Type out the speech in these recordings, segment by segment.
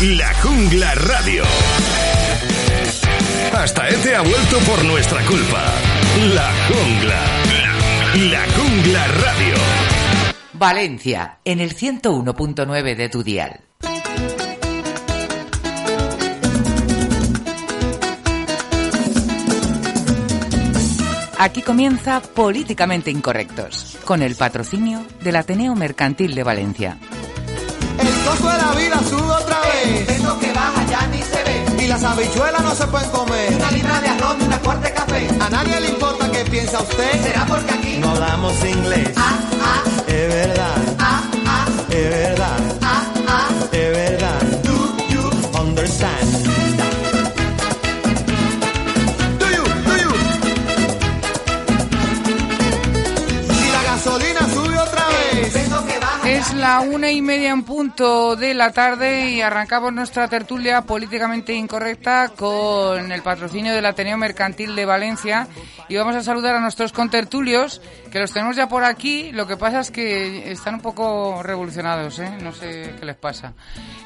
La Jungla Radio. Hasta Ete ha vuelto por nuestra culpa. La Jungla. La Jungla Radio. Valencia, en el 101.9 de tu dial. Aquí comienza Políticamente Incorrectos, con el patrocinio del Ateneo Mercantil de Valencia. El costo de la vida sube otra vez. Eso que baja ya ni se ve. Y las habichuelas no se pueden comer. Una libra de arroz y una cuarta de café. A nadie le importa qué piensa usted. ¿Será porque aquí? No hablamos inglés. Ah, ah, Es verdad, ah, ah, es verdad, ah, ah. es verdad. La una y media en punto de la tarde y arrancamos nuestra tertulia políticamente incorrecta con el patrocinio del Ateneo Mercantil de Valencia y vamos a saludar a nuestros contertulios que los tenemos ya por aquí. Lo que pasa es que están un poco revolucionados, ¿eh? No sé qué les pasa.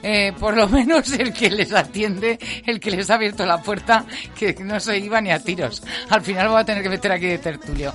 Eh, por lo menos el que les atiende, el que les ha abierto la puerta, que no se iba ni a tiros. Al final voy a tener que meter aquí de tertulio.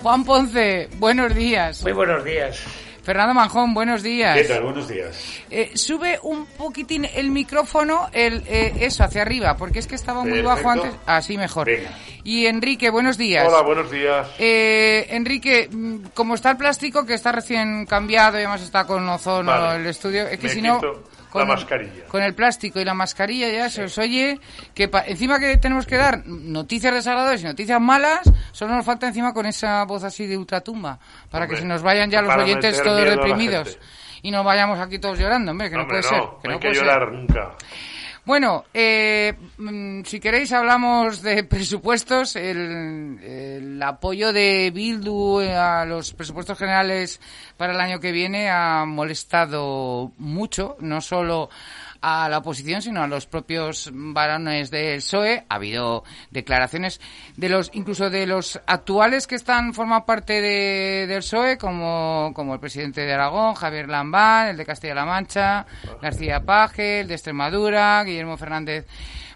Juan Ponce, buenos días. Muy buenos días. Fernando Manjón, buenos días. ¿Qué tal? Buenos días. Eh, sube un poquitín el micrófono, el, eh, eso, hacia arriba, porque es que estaba muy Perfecto. bajo antes. Así mejor. Venga. Y Enrique, buenos días. Hola, buenos días. Eh, Enrique, mm, como está el plástico, que está recién cambiado y además está con ozono Vale. el estudio, es que Me si no... quito la mascarilla. Con el plástico y la mascarilla ya se os oye que pa- encima que tenemos que dar noticias desagradables y noticias malas, solo nos falta encima con esa voz así de ultratumba, para que se nos vayan ya los oyentes todos deprimidos y nos vayamos aquí todos llorando, hombre, que no, Hombre, puede no, ser. Que no no, hay que ser. llorar nunca. Bueno, eh, mm, si queréis hablamos de presupuestos. El, el apoyo de Bildu a los presupuestos generales para el año que viene ha molestado mucho, no solo a la oposición, sino a los propios varones del PSOE. Ha habido declaraciones de los, incluso de los actuales que están forman parte de, del PSOE, como, como el presidente de Aragón, Javier Lambán, el de Castilla-La Mancha, García Paje, el de Extremadura, Guillermo Fernández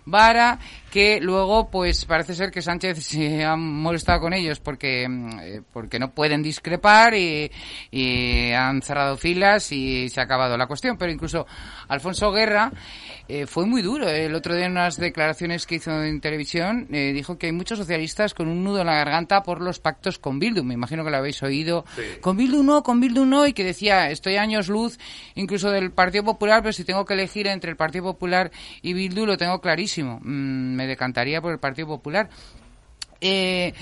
Vara, que luego, pues parece ser que Sánchez se ha molestado con ellos porque, mm, eh, porque no pueden discrepar y, y han cerrado filas y se ha acabado la cuestión. Pero incluso Alfonso Guerra eh, fue muy duro. El otro día en unas declaraciones que hizo en televisión eh, dijo que hay muchos socialistas con un nudo en la garganta por los pactos con Bildu. Me imagino que lo habéis oído. Con Bildu no, con Bildu no. Y que decía, estoy años luz incluso del Partido Popular, pero si tengo que elegir entre el Partido Popular y Bildu lo tengo clarísimo. Mm, me decantaría por el Partido Popular. Eh,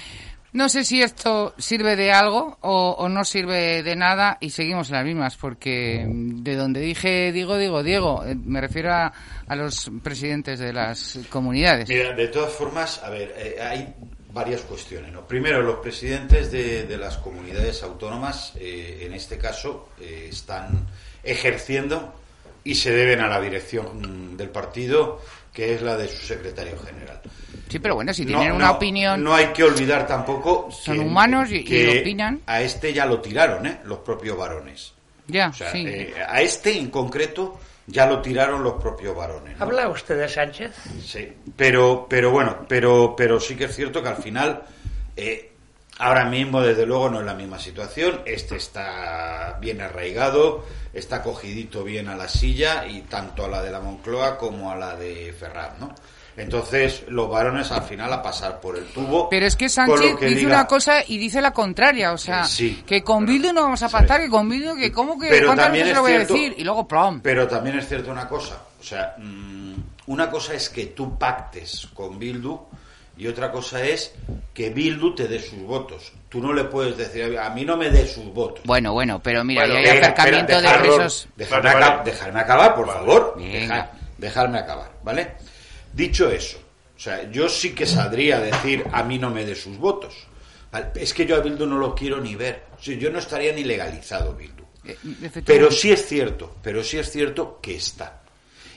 no sé si esto sirve de algo o, no sirve de nada y seguimos en las mismas, porque de donde dije digo, digo Diego, eh, me refiero a, los presidentes de las comunidades. Mira, de todas formas, a ver, eh, hay varias cuestiones. ¿no? Primero, los presidentes de, las comunidades autónomas, en este caso, están ejerciendo y se deben a la dirección mm, del partido, que es la de su secretario general. Sí, pero bueno, si No, tienen una no, opinión... No hay que olvidar tampoco. Son humanos y- opinan. A este ya lo tiraron, ¿eh? Los propios varones. Ya, O sea, sí. eh, a este en concreto ya lo tiraron los propios varones. ¿no? ¿Habla usted de Sánchez? Sí, pero, pero bueno, pero, pero sí que es cierto que al final, eh, ahora mismo, desde luego, no es la misma situación. Este está bien arraigado, está cogidito bien a la silla, y tanto a la de la Moncloa como a la de Ferraz, ¿no? Entonces, los varones al final a pasar por el tubo. Pero es que Sánchez que dice diga. una cosa y dice la contraria, o sea, sí, que con pero- Bildu no vamos a pactar, que con Bildu, que cómo que, Pero ¿cuántas también veces es lo voy a decir? Y luego, prom. Pero también es cierto una cosa, o sea, mm, una cosa es que tú pactes con Bildu y otra cosa es que Bildu te dé sus votos. tú no le puedes decir, a mí no me dé sus votos. Bueno, bueno, pero mira, Bueno, ya hay acercamiento espera, de presos. Vale, dejadme acabar, por favor. Dejadme acabar, ¿vale? Dicho eso, o sea, yo sí que saldría a decir a mí no me dé sus votos. ¿vale? Es que yo a Bildu no lo quiero ni ver. O sea, yo no estaría ni legalizado Bildu. Eh. Pero sí es cierto, pero sí es cierto que está.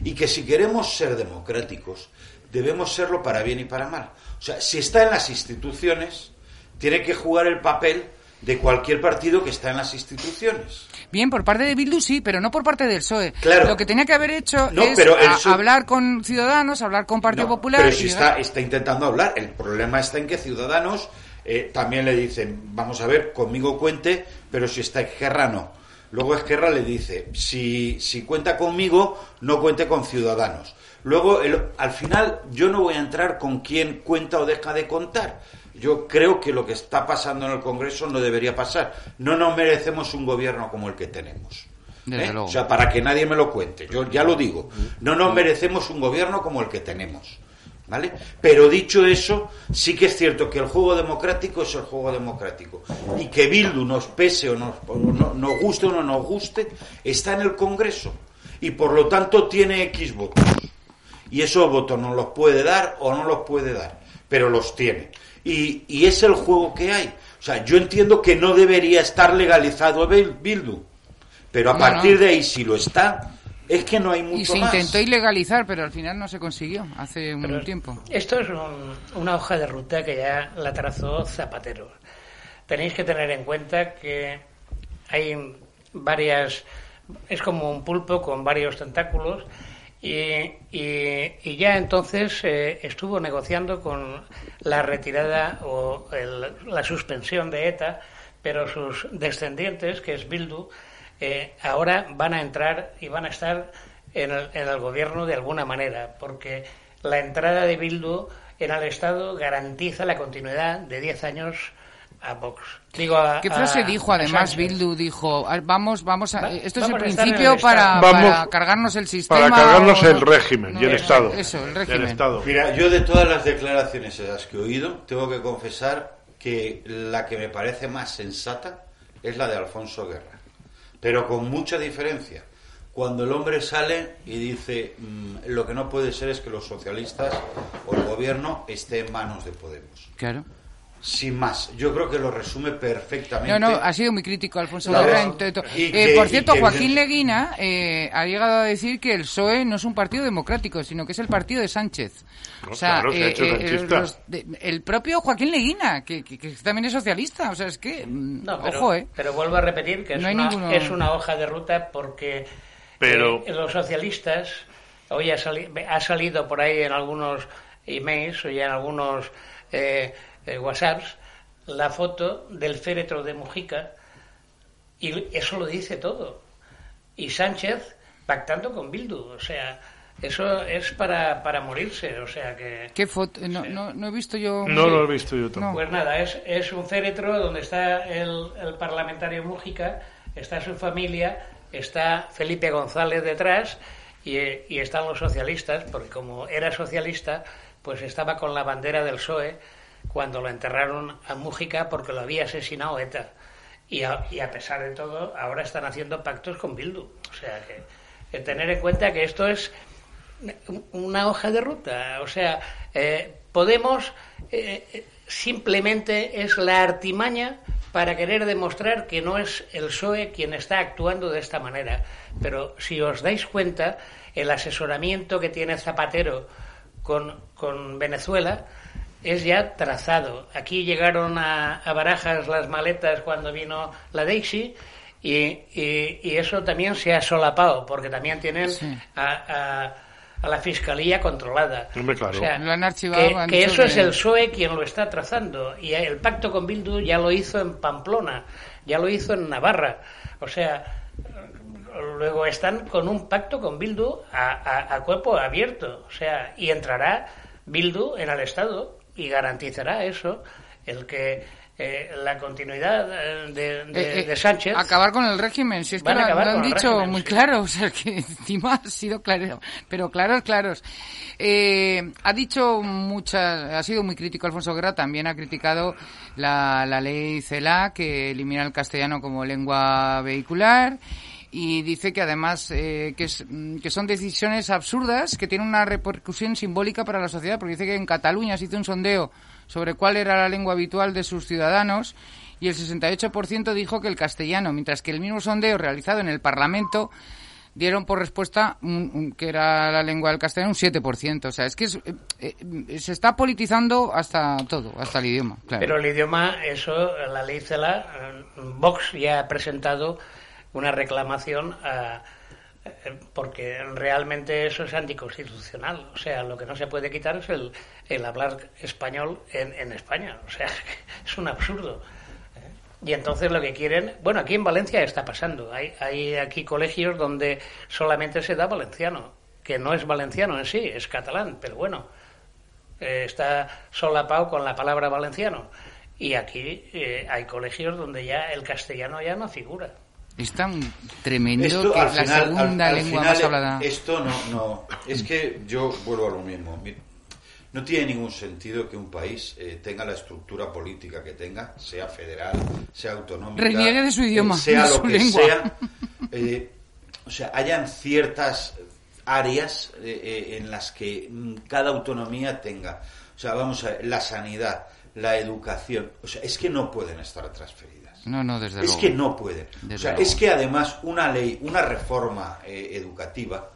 Y que si queremos ser democráticos, debemos serlo para bien y para mal. O sea, si está en las instituciones, tiene que jugar el papel de cualquier partido que está en las instituciones. Bien, por parte de Bildu sí, pero no por parte del PSOE. Claro. Lo que tenía que haber hecho No, es pero PSOE hablar con Ciudadanos, hablar con Partido No, Popular. Pero si y está, está intentando hablar. El problema está en que Ciudadanos eh, también le dicen, vamos a ver, conmigo cuente, pero si está Esquerra no. Luego Esquerra le dice, si, si cuenta conmigo, no cuente con Ciudadanos. Luego, el- al final, yo no voy a entrar con quién cuenta o deja de contar. Yo creo que lo que está pasando en el Congreso no debería pasar. No nos merecemos un gobierno como el que tenemos. ¿eh? O sea, para que nadie me lo cuente. Yo ya lo digo. No nos merecemos un gobierno como el que tenemos. ¿Vale? Pero dicho eso, sí que es cierto que el juego democrático es el juego democrático. Y que Bildu nos pese o nos, o no- nos guste o no nos guste, está en el Congreso. Y por lo tanto tiene X votos. Y esos votos no los puede dar o no los puede dar. Pero los tiene. Y, y es el juego que hay. O sea, yo entiendo que no debería estar legalizado Bil- Bildu. Pero a partir de ahí, si lo está, es que no hay mucho Y se más. intentó ilegalizar, pero al final no se consiguió hace un Pero tiempo. Esto es un- una hoja de ruta que ya la trazó Zapatero. Tenéis que tener en cuenta que hay varias. Es como un pulpo con varios tentáculos. Y, y- y ya entonces eh, estuvo negociando con la retirada o el- la suspensión de ETA, pero sus descendientes, que es Bildu, eh, ahora van a entrar y van a estar en el, en el gobierno de alguna manera, porque la entrada de Bildu en el Estado garantiza la continuidad de 10 años a Vox. Digo, a- ¿Qué frase a- dijo además. Bildu? Dijo, "Ah, vamos, vamos a... Va- esto es el vamos estar en principio el para, Estado". para Vamos cargarnos el sistema. Para cargarnos o- el régimen y el eso, Estado. Eso, el régimen. Estado. Mira, yo de todas las declaraciones esas que he oído, tengo que confesar que la que me parece más sensata es la de Alfonso Guerra. Pero con mucha diferencia. Cuando el hombre sale y dice, mm, lo que no puede ser es que los socialistas o el gobierno esté en manos de Podemos. Claro. Sin más, yo creo que lo resume perfectamente. No, no, ha sido muy crítico Alfonso Y Eh, por cierto, que- Joaquín Leguina eh, ha llegado a decir que el PSOE no es un partido democrático, sino que es el partido de Sánchez. No, o sea, claro, se ha eh, hecho eh, sanchista. los de- el propio Joaquín Leguina, que, que- que también es socialista. O sea, es que, mm, No, pero, ojo, ¿eh? pero vuelvo a repetir que es, No una, ninguno- es una hoja de ruta porque Pero- eh, los socialistas, hoy ha, sali- ha salido por ahí en algunos emails o ya en algunos eh, WhatsApps la foto del féretro de Mujica y eso lo dice todo. Y Sánchez pactando con Bildu, o sea, eso es para, para morirse, o sea que... ¿Qué foto? No, no, no he visto yo... No lo he visto yo tampoco. Pues nada, es, es un féretro donde está el, el parlamentario Mújica, está su familia, está Felipe González detrás y, y están los socialistas, porque como era socialista, pues estaba con la bandera del PSOE cuando lo enterraron a Mújica porque lo había asesinado ETA. Y a, pesar de todo, ahora están haciendo pactos con Bildu. O sea que, que tener en cuenta que esto es una hoja de ruta. O sea, eh, Podemos eh, eh, simplemente es la artimaña para querer demostrar que no es el PSOE quien está actuando de esta manera. Pero si os dais cuenta, el asesoramiento que tiene Zapatero con, con Venezuela es ya trazado. Aquí llegaron a, a Barajas las maletas cuando vino la Daisy y, y- y eso también se ha solapado porque también tienen Sí. a, a- a la fiscalía controlada. Hombre, claro. O sea, Lo han archivado, que, que eso es el PSOE quien lo está trazando y el pacto con Bildu ya lo hizo en Pamplona, ya lo hizo en Navarra. O sea, luego están con un pacto con Bildu a, a- a cuerpo abierto, o sea, y entrará Bildu en el Estado y garantizará eso, el que eh, la continuidad eh, de, de- Eh, eh, de Sánchez. Acabar con el régimen, si es que lo, lo han dicho régimen, muy sí. claro, o sea que encima ha sido claro, pero claros, claros. Eh, ha dicho muchas, ha sido muy crítico Alfonso Guerra, también ha criticado la, la ley CELA que elimina el castellano como lengua vehicular y dice que además eh, que, es- mm, que son decisiones absurdas que tienen una repercusión simbólica para la sociedad porque dice que en Cataluña se hizo un sondeo sobre cuál era la lengua habitual de sus ciudadanos y el 68% dijo que el castellano, mientras que el mismo sondeo realizado en el Parlamento dieron por respuesta un- un- que era la lengua del castellano un 7%. O sea, es que es- eh, eh, se está politizando hasta todo, hasta el idioma. Pero el idioma, eso, la ley CELA, eh, Vox ya ha presentado una reclamación a- eh, porque realmente eso es anticonstitucional. O sea, lo que no se puede quitar es el, el hablar español en, en España. O sea, es un absurdo. ¿eh? Y entonces lo que quieren, bueno, aquí en Valencia está pasando. Hay, hay aquí colegios donde solamente se da valenciano, que no es valenciano en sí, es catalán, pero bueno, eh, está solapado con la palabra valenciano. Y aquí eh, hay colegios donde ya el castellano ya no figura. Es tan tremendo Esto, que es la final- segunda al- al lengua final, más hablada. Esto no, no. Es que yo vuelvo a lo mismo. Mi- No tiene ningún sentido que un país eh, tenga la estructura política que tenga, sea federal, sea autonómica. Reniegue de su idioma, eh, sea de lo que lengua. sea. eh, o sea, hayan ciertas áreas eh, eh, en las que mm, cada autonomía tenga. O sea, vamos a ver, la sanidad, la educación. O sea, es que no pueden estar transferidas. No, no, desde Es luego. que no pueden. Desde o sea, luego. es que además una ley, una reforma eh, educativa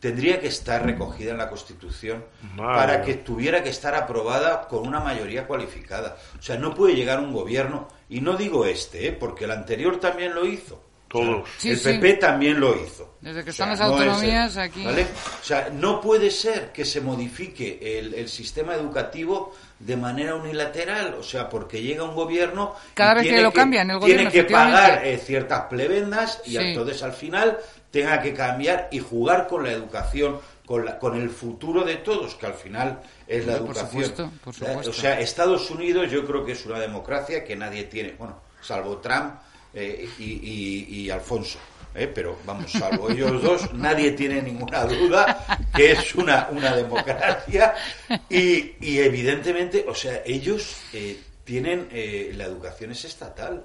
tendría que estar recogida en la Constitución Madre para que tuviera que estar aprobada con una mayoría cualificada. O sea, no puede llegar un gobierno, y no digo este, ¿eh? porque el anterior también lo hizo. Todos. Sí, el sí. PP también lo hizo. Desde que O sea, están las no el- autonomías aquí. ¿vale? O sea, no puede ser que se modifique el, el sistema educativo de manera unilateral, o sea, porque llega un gobierno y Cada vez que tiene lo cambian, el gobierno, tiene que pagar eh, ciertas plebendas y Sí. entonces al final tenga que cambiar y jugar con la educación, con, la- con el futuro de todos, que al final es la Hombre, por educación. supuesto, por O sea, supuesto. O sea, Estados Unidos yo creo que es una democracia que nadie tiene, bueno, salvo Trump eh, y, y- y Alfonso. ¿eh? Pero vamos, salvo ellos dos, nadie tiene ninguna duda que es una, una democracia y, y evidentemente, o sea, ellos eh, tienen, eh, la educación es estatal.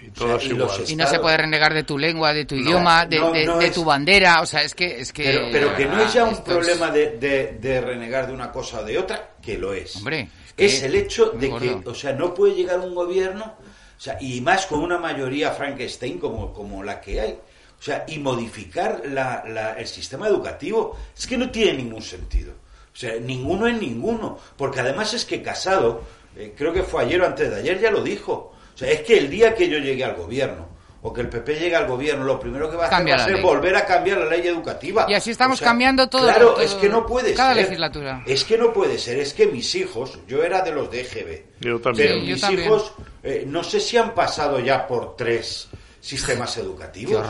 Y O sea, todas y los igual. Y no se puede renegar de tu lengua, de tu idioma, de, no, de- no de es- tu bandera. O sea, es que. Es que Pero, pero que no es ya un problema de, de- de renegar de una cosa o de otra, que lo es. Hombre, es el hecho de que, o sea, no puede llegar un gobierno, o sea, y más con una mayoría Frankenstein como, como la que hay, o sea, y modificar la- la- el sistema educativo, es que no tiene ningún sentido. O sea, ninguno es ninguno, porque además es que Casado, eh, creo que fue ayer o antes de ayer, ya lo dijo. O sea, es que el día que yo llegue al gobierno, o que el PP llegue al gobierno, lo primero que va a hacer va a ser ley. volver a cambiar la ley educativa. Y así estamos O sea, cambiando todo- Claro, todo- es que no puede cada ser. legislatura. Es que no puede ser, es que mis hijos, yo era de los de EGB, Yo también. pero Sí, yo mis también. hijos eh, no sé si han pasado ya por tres sistemas educativos.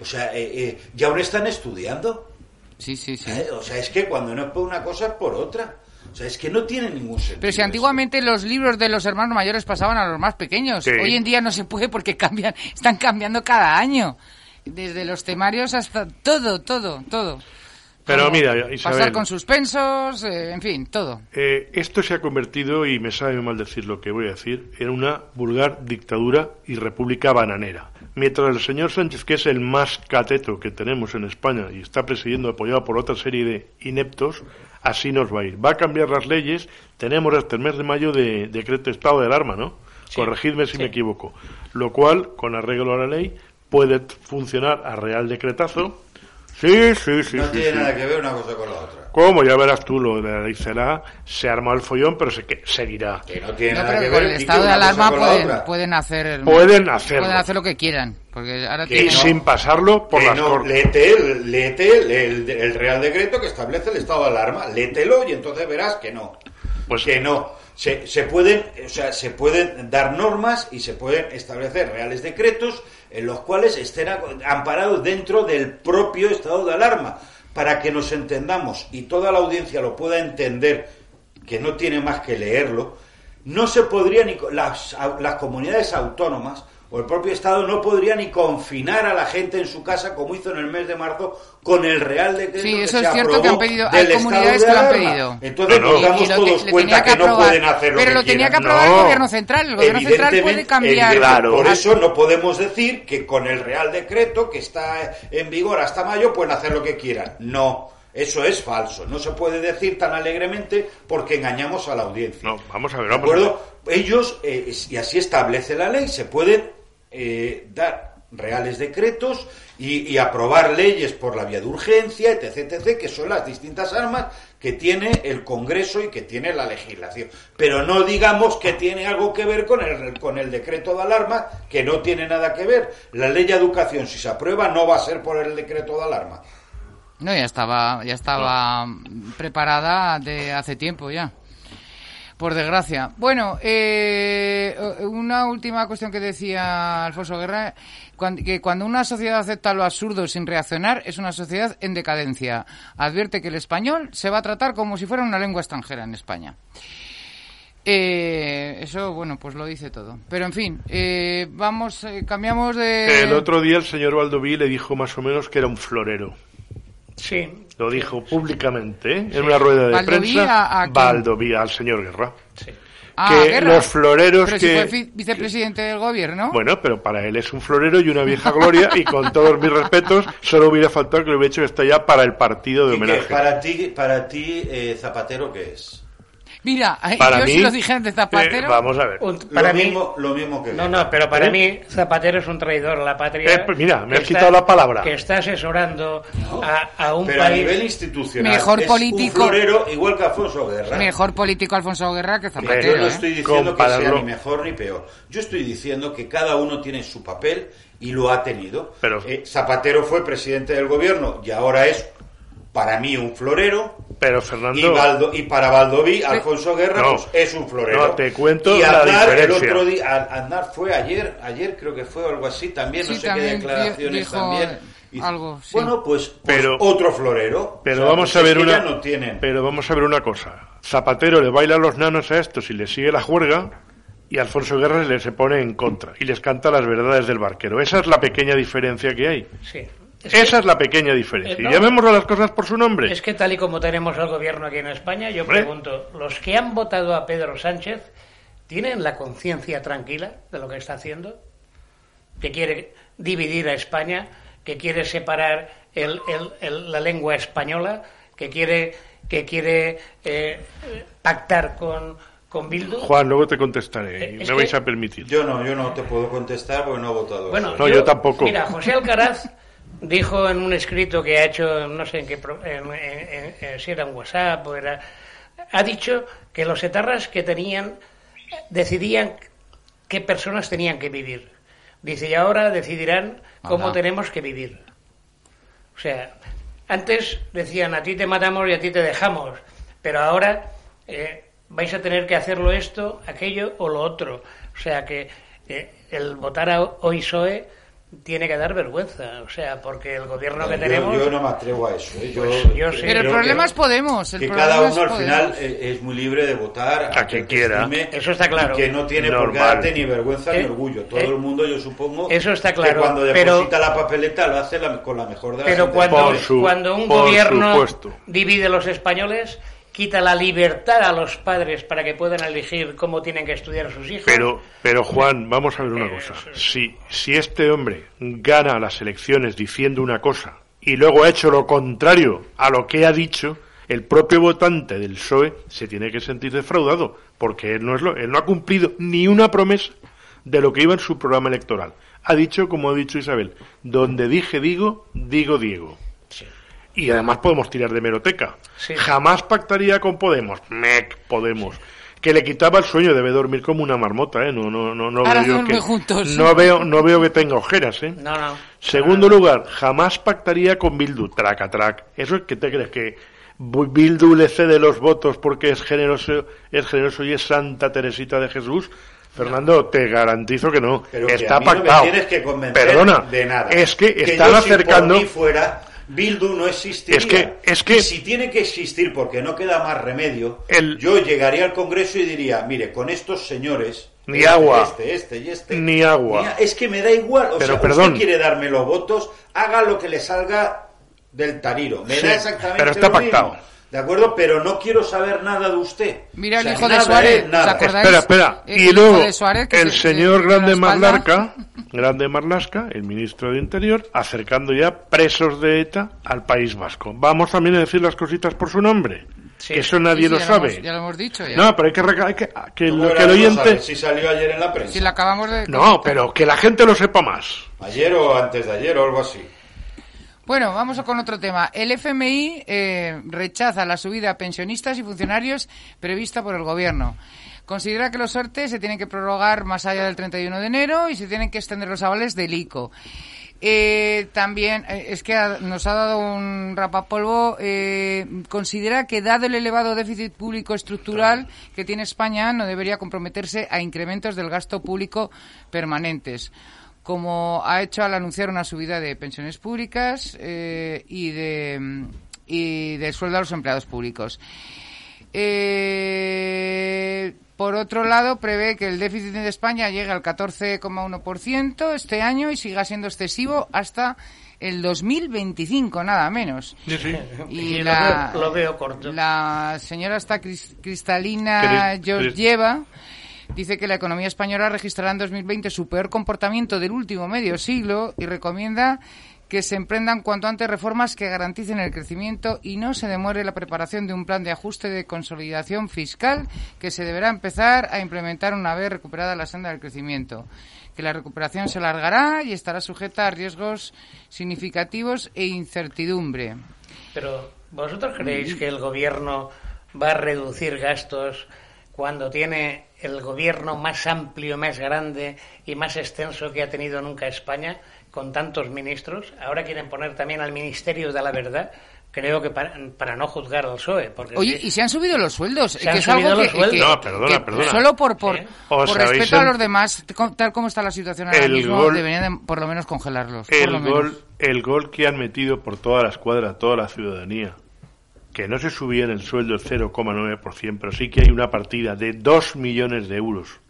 O sea, eh, eh, y aún están estudiando. Sí, sí, sí. ¿eh? O sea, es que cuando no es por una cosa es por otra. O sea, es que no tiene ningún sentido. Pero si esto. antiguamente los libros de los hermanos mayores pasaban a los más pequeños, Sí. hoy en día no se puede porque cambian, están cambiando cada año. Desde los temarios hasta todo, todo, todo. Pero Como mira, Pasar con suspensos, eh, en fin, todo. eh, esto se ha convertido, y me sabe mal decir lo que voy a decir, en una vulgar dictadura y república bananera. Mientras el señor Sánchez, que es el más cateto que tenemos en España y está presidiendo apoyado por otra serie de ineptos, así nos va a ir. Va a cambiar las leyes. Tenemos hasta el mes de mayo de decreto de estado de alarma, ¿no? Corregidme si me equivoco. Lo cual, con arreglo a la ley, puede funcionar a real decretazo. Sí, sí, sí. No sí, tiene sí. nada que ver una cosa con la otra. Como ya verás tú, lo de la ley CELA, se arma el follón, pero se, que, seguirá. Que no tiene No, nada pero que con ver el estado de alarma pueden, pueden hacer Pueden hacerlo. pueden hacer lo que quieran, porque ahora Y tienen- sin pasarlo por Que las no, cortes. léete, el- léete el, el- el Real Decreto que establece el estado de alarma, léetelo y entonces verás que no. Pues- que no. Se, se pueden, o sea, se pueden dar normas y se pueden establecer reales decretos en los cuales estén amparados dentro del propio estado de alarma, para que nos entendamos y toda la audiencia lo pueda entender, que no tiene más que leerlo, no se podría ni... Las, las comunidades autónomas o el propio Estado no podría ni confinar a la gente en su casa como hizo en el mes de marzo con el Real Decreto Sí, que eso se es cierto que han pedido- del hay estado comunidades de que lo han pedido. Entonces No, no. nos damos todos cuenta que, no pueden hacer lo Pero que lo tenía que aprobar el No. gobierno central. El gobierno central puede cambiar. evidente- Por Claro. eso no podemos decir que con el Real Decreto que está en vigor hasta mayo pueden hacer lo que quieran. No, eso es falso. No se puede decir tan alegremente porque engañamos a la audiencia. No, vamos a ver, ¿De vamos a ver. acuerdo? Ellos, eh, y así establece la ley, se pueden eh, dar reales decretos y, y aprobar leyes por la vía de urgencia, etc., etc., que son las distintas armas que tiene el Congreso y que tiene la legislación. Pero no digamos que tiene algo que ver con el, con el decreto de alarma, que no tiene nada que ver. La ley de educación, si se aprueba, no va a ser por el decreto de alarma. No, ya estaba, ya estaba preparada de hace tiempo ya. Por desgracia. Bueno, eh, una última cuestión que decía Alfonso Guerra, que cuando una sociedad acepta lo absurdo sin reaccionar, es una sociedad en decadencia. Advierte que el español se va a tratar como si fuera una lengua extranjera en España. Eh, eso, bueno, pues lo dice todo. Pero en fin, eh, vamos, eh, cambiamos de... El otro día el señor Valdoví le dijo más o menos que era un florero. Sí, Lo dijo públicamente, ¿eh? en una rueda de ¿Valdoví prensa. a- a quién? Valdoví, al señor Guerra. sí. Ah, que Guerra. los floreros Pero si que- fue vicepresidente del gobierno. Bueno, pero para él es un florero y una vieja gloria y con todos mis respetos, solo hubiera faltado que lo hubiera hecho esto ya para el partido de homenaje. para ti, para ti eh, Zapatero, ¿qué es? Mira, Para yo mí, si lo dije de Zapatero. eh, vamos a ver. Un- para lo, mí, mismo, lo mismo que no, no, pero para ¿Eh? mí Zapatero es un traidor a la patria. Eh, pues mira, me que has quitado la palabra. Que está asesorando a, a un Pero a país. nivel institucional Mejor es político. un florero igual que Alfonso Guerra. Mejor político Alfonso Guerra que Zapatero. yo no ¿eh? estoy diciendo que sea Compararlo. ni mejor ni peor. Yo estoy diciendo que cada uno tiene su papel y lo ha tenido. Pero- Eh, Zapatero fue presidente del gobierno y ahora es, para mí, un florero. Pero Y, Fernando, Baldo- y para Valdoví, Alfonso Guerra No. pues, es un florero. No, te cuento y la Aznar, el otro día, Aznar fue ayer, ayer creo que fue algo así también, no sé también qué declaraciones dijo también. Algo, sí. Bueno, pues, pues Pero- otro florero. pero O sea, vamos pues a es ver una, no tienen. pero vamos a ver una cosa. Zapatero le baila los nanos a estos y le sigue la juerga y Alfonso Guerra le se pone en contra y les canta las verdades del barquero. Esa es la pequeña diferencia que hay. Sí. Es que- Esa es la pequeña diferencia. Eh, no. Y llamémoslo a las cosas por su nombre. Es que tal y como tenemos el gobierno aquí en España, yo Hombre. pregunto, ¿los que han votado a Pedro Sánchez tienen la conciencia tranquila de lo que está haciendo? Que quiere dividir a España, que quiere separar el- el- el- la lengua española, que quiere, que quiere eh, pactar con, con Bildu. Juan, luego te contestaré. Eh, me vais que- a permitir. Yo no, yo no te puedo contestar porque no he votado. Bueno, No, yo tampoco. Mira, José Alcaraz dijo en un escrito que ha hecho, no sé en qué, en- en- si era en WhatsApp o era, ha dicho que los etarras que tenían decidían qué personas tenían que vivir. Dice, y ahora decidirán cómo Ajá. tenemos que vivir. O sea, antes decían, a ti te matamos y a ti te dejamos, pero ahora eh, vais a tener que hacerlo esto, aquello o lo otro. O sea que eh, el votar a hoy PSOE tiene que dar vergüenza, o sea, porque el gobierno que yo, tenemos... yo no me atrevo a eso. ¿eh? Yo, Pues yo sí. Pero el problema que- es Podemos. El que cada uno al final eh, es muy libre de votar A quien que quiera. estime Eso está claro. y que no tiene por qué darte ni vergüenza Eh, ni orgullo. Todo eh, el mundo, yo supongo, eso está que claro, cuando pero- deposita la papeleta lo hace la- con la mejor de las Pero cuando, su- cuando un gobierno supuesto. divide los españoles, quita la libertad a los padres para que puedan elegir cómo tienen que estudiar sus hijos. Pero, pero Juan, vamos a ver una Eh, cosa. Si, si este hombre gana las elecciones diciendo una cosa y luego ha hecho lo contrario a lo que ha dicho, el propio votante del PSOE se tiene que sentir defraudado, porque él no, es lo, él no ha cumplido ni una promesa de lo que iba en su programa electoral. Ha dicho, como ha dicho Isabel, donde dije digo, digo Diego. Y además podemos tirar de meroteca. Sí. Jamás pactaría con Podemos. Mec, Podemos. Que le quitaba el sueño, debe dormir como una marmota, ¿eh? No, no, no, no Ahora veo que, juntos. no veo, no veo que tenga ojeras, ¿eh? No, no. Segundo lugar, jamás pactaría con Bildu, traca trac. ¿Eso es que te crees que Bildu le cede los votos porque es generoso, es generoso y es Santa Teresita de Jesús? Fernando, te garantizo que no. Pero que Está a mí no me pactado. tienes que convencer Perdona, de nada. es que Que están yo, si por acercando. mí fuera, Bildu no existiría. Es que- es que- Y si tiene que existir porque no queda más remedio, El- yo llegaría al Congreso y diría, mire, con estos señores... Ni este, agua. Este, este y este... Ni agua. es que me da igual. O Pero sea, perdón. usted quiere darme los votos, haga lo que le salga del tariro. Me Sí, da exactamente pero está lo mismo. ¿De acuerdo? Pero no quiero saber nada de usted. Mira el O sea, hijo de Suárez, ¿eh? ¿os acordáis? Espera, espera. El Y hijo luego, de Suárez, que el se- señor Grande. Marlasca, Grande Marlasca, el ministro de Interior, acercando ya presos de ETA al País Vasco. Vamos también a decir las cositas por su nombre. Sí. Que eso nadie Sí, sí, lo ya sabe. hemos- ya lo hemos dicho. ya. No, pero hay que, hay que, que, ¿Cómo lo, que el oyente... Si salió ayer en la prensa. Si la acabamos de... No, pero que la gente lo sepa más. Ayer o antes de ayer o algo así. Bueno, vamos con otro tema. El FMI eh, rechaza la subida a pensionistas y funcionarios prevista por el Gobierno. Considera que los sortes se tienen que prorrogar más allá del 31 de enero y se tienen que extender los avales del ICO. Eh, también, eh, es que nos ha dado un rapapolvo, eh, considera que dado el elevado déficit público estructural que tiene España, no debería comprometerse a incrementos del gasto público permanentes como ha hecho al anunciar una subida de pensiones públicas eh, y de y de sueldo a los empleados públicos. Eh, por otro lado, prevé que el déficit de España llegue al 14,1% este año y siga siendo excesivo hasta el 2025, nada menos. Sí, sí. Y Y lo la, veo- lo veo corto. La señora está Cris- Cristalina Cris- Cris- Georgieva dice que la economía española registrará en 2020 su peor comportamiento del último medio siglo y recomienda que se emprendan cuanto antes reformas que garanticen el crecimiento y no se demore la preparación de un plan de ajuste de consolidación fiscal que se deberá empezar a implementar una vez recuperada la senda del crecimiento. Que la recuperación se alargará y estará sujeta a riesgos significativos e incertidumbre. Pero, ¿vosotros creéis que el gobierno va a reducir gastos cuando tiene el gobierno más amplio, más grande y más extenso que ha tenido nunca España, con tantos ministros? Ahora quieren poner también al Ministerio de la Verdad, creo que para, para no juzgar al PSOE. Porque Oye, y se han subido los sueldos, Se que han es algo subido que, los sueldos. que- No, perdona, que perdona. solo por, por, ¿Eh? por respeto a los demás, tal como está la situación ahora El mismo, gol- deberían de, por lo menos congelarlos. por lo El menos. gol, el gol que han metido por toda la escuadra, toda la ciudadanía, que no se subía en el sueldo el 0,9%, pero sí que hay una partida de 2 millones de euros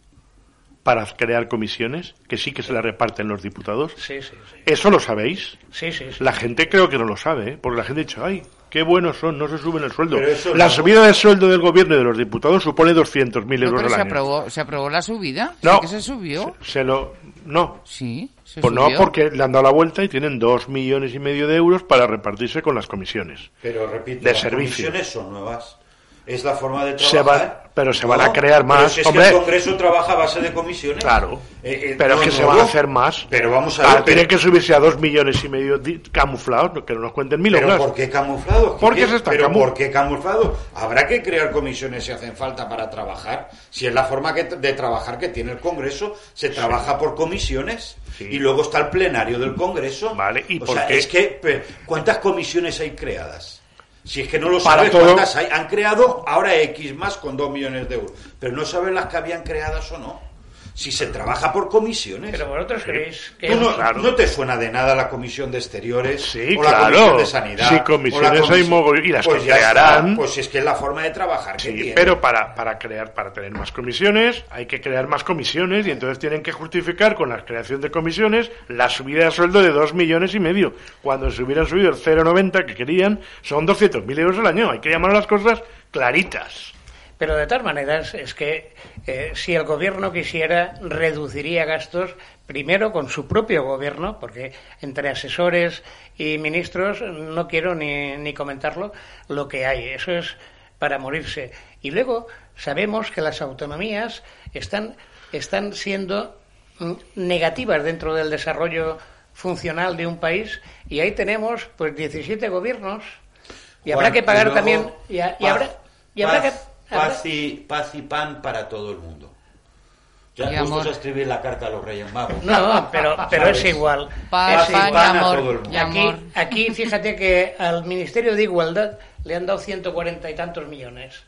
para crear comisiones, que sí que se la reparten los diputados. Sí, sí, sí. ¿Eso lo sabéis? Sí, sí, sí. La gente creo que no lo sabe, ¿eh? porque la gente ha dicho, ay, qué buenos son, no se suben el sueldo. La no. subida del sueldo del gobierno y de los diputados supone 200.000 No, euros pero al se año. aprobó, se aprobó la subida, No. sí que se subió. Se, se lo... No, Sí, se pues no, porque le han dado la vuelta y tienen dos millones y medio de euros para repartirse con las comisiones. Pero repito, De las servicio. comisiones son nuevas. Es la forma de Se trabajar. van- pero se van a crear más, Pero si es hombre. que el Congreso trabaja a base de comisiones. Claro. Eh, eh, pero no es que se van a hacer más. Pero vamos a Ah, ver. tienen pero- que subirse a dos millones y medio di- camuflados, que no nos cuenten Pero milongas. ¿por qué camuflados? Porque ¿Qué? se está ¿Pero camu- por qué camuflados? Habrá que crear comisiones si hacen falta para trabajar. Si es la forma que- de trabajar que tiene el Congreso, se trabaja por comisiones. Sí. Y luego está el plenario del Congreso. Vale, ¿y o por sea, qué? es que, ¿cuántas comisiones hay creadas? Si es que no lo Para sabes todo- cuántas hay. Han creado ahora X más con 2 millones de euros. Pero no sabes las que habían creadas o no. Si se trabaja por comisiones. Pero vosotros creéis que... ¿Tú no, Claro. no te suena de nada la comisión de exteriores? Sí, o la claro. comisión de sanidad. Sí, o la comisiones hay mogollón, y las que ya crearán. está. Pues es que es la forma de trabajar que Sí, tiene. pero para, para crear, para tener más comisiones, hay que crear más comisiones y entonces tienen que justificar con la creación de comisiones la subida de sueldo de dos millones y medio. Cuando se hubieran subido el 0,90 que querían, son 200.000 euros al año. Hay que llamar a las cosas claritas. Pero de todas maneras, es que eh, si el gobierno quisiera, reduciría gastos primero con su propio gobierno, porque entre asesores y ministros no quiero ni, ni comentarlo lo que hay. Eso es para morirse. Y luego sabemos que las autonomías están, están siendo mm, negativas dentro del desarrollo funcional de un país y ahí tenemos pues 17 gobiernos y habrá que pagar luego, también y, a- y paz- habrá y habrá que paz- y, paz y pan para todo el mundo. Ya Y a escribir la carta a los Reyes Magos. No, pero, pero es igual. Paz, Es pan y igual. pan a todo el mundo. y Aquí, aquí, fíjate que al Ministerio de Igualdad le han dado 140 y tantos millones.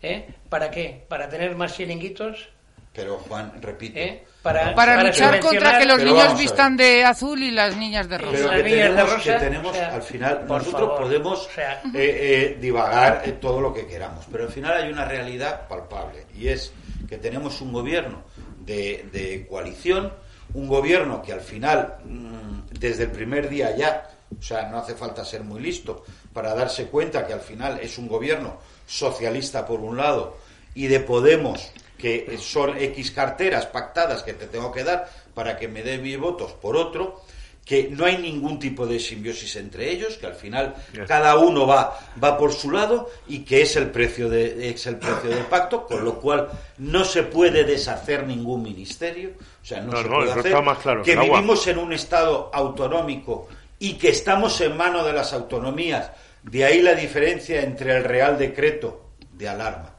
¿Eh? ¿Para qué? ¿Para tener más chiringuitos? Pero Juan, repito, ¿Eh? Para, Para luchar contra que los niños vistan de azul y las niñas de rosa. pero que tenemos, rosa, que tenemos o sea, al final nosotros favor, podemos o sea. eh, eh, divagar eh, todo lo que queramos pero al final hay una realidad palpable y es que tenemos un gobierno de, de coalición un gobierno que al final mm, desde el primer día ya o sea no hace falta ser muy listo para darse cuenta que al final es un gobierno socialista por un lado y de Podemos que son X carteras pactadas que te tengo que dar para que me dé mis votos por otro, que no hay ningún tipo de simbiosis entre ellos, que al final cada uno va, va por su lado y que es el precio de, es el precio del pacto, con lo cual no se puede deshacer ningún ministerio, o sea, no, No, se no, puede hacer, más claro que agua. vivimos en un estado autonómico y que estamos en mano de las autonomías, de ahí la diferencia entre el Real Decreto de alarma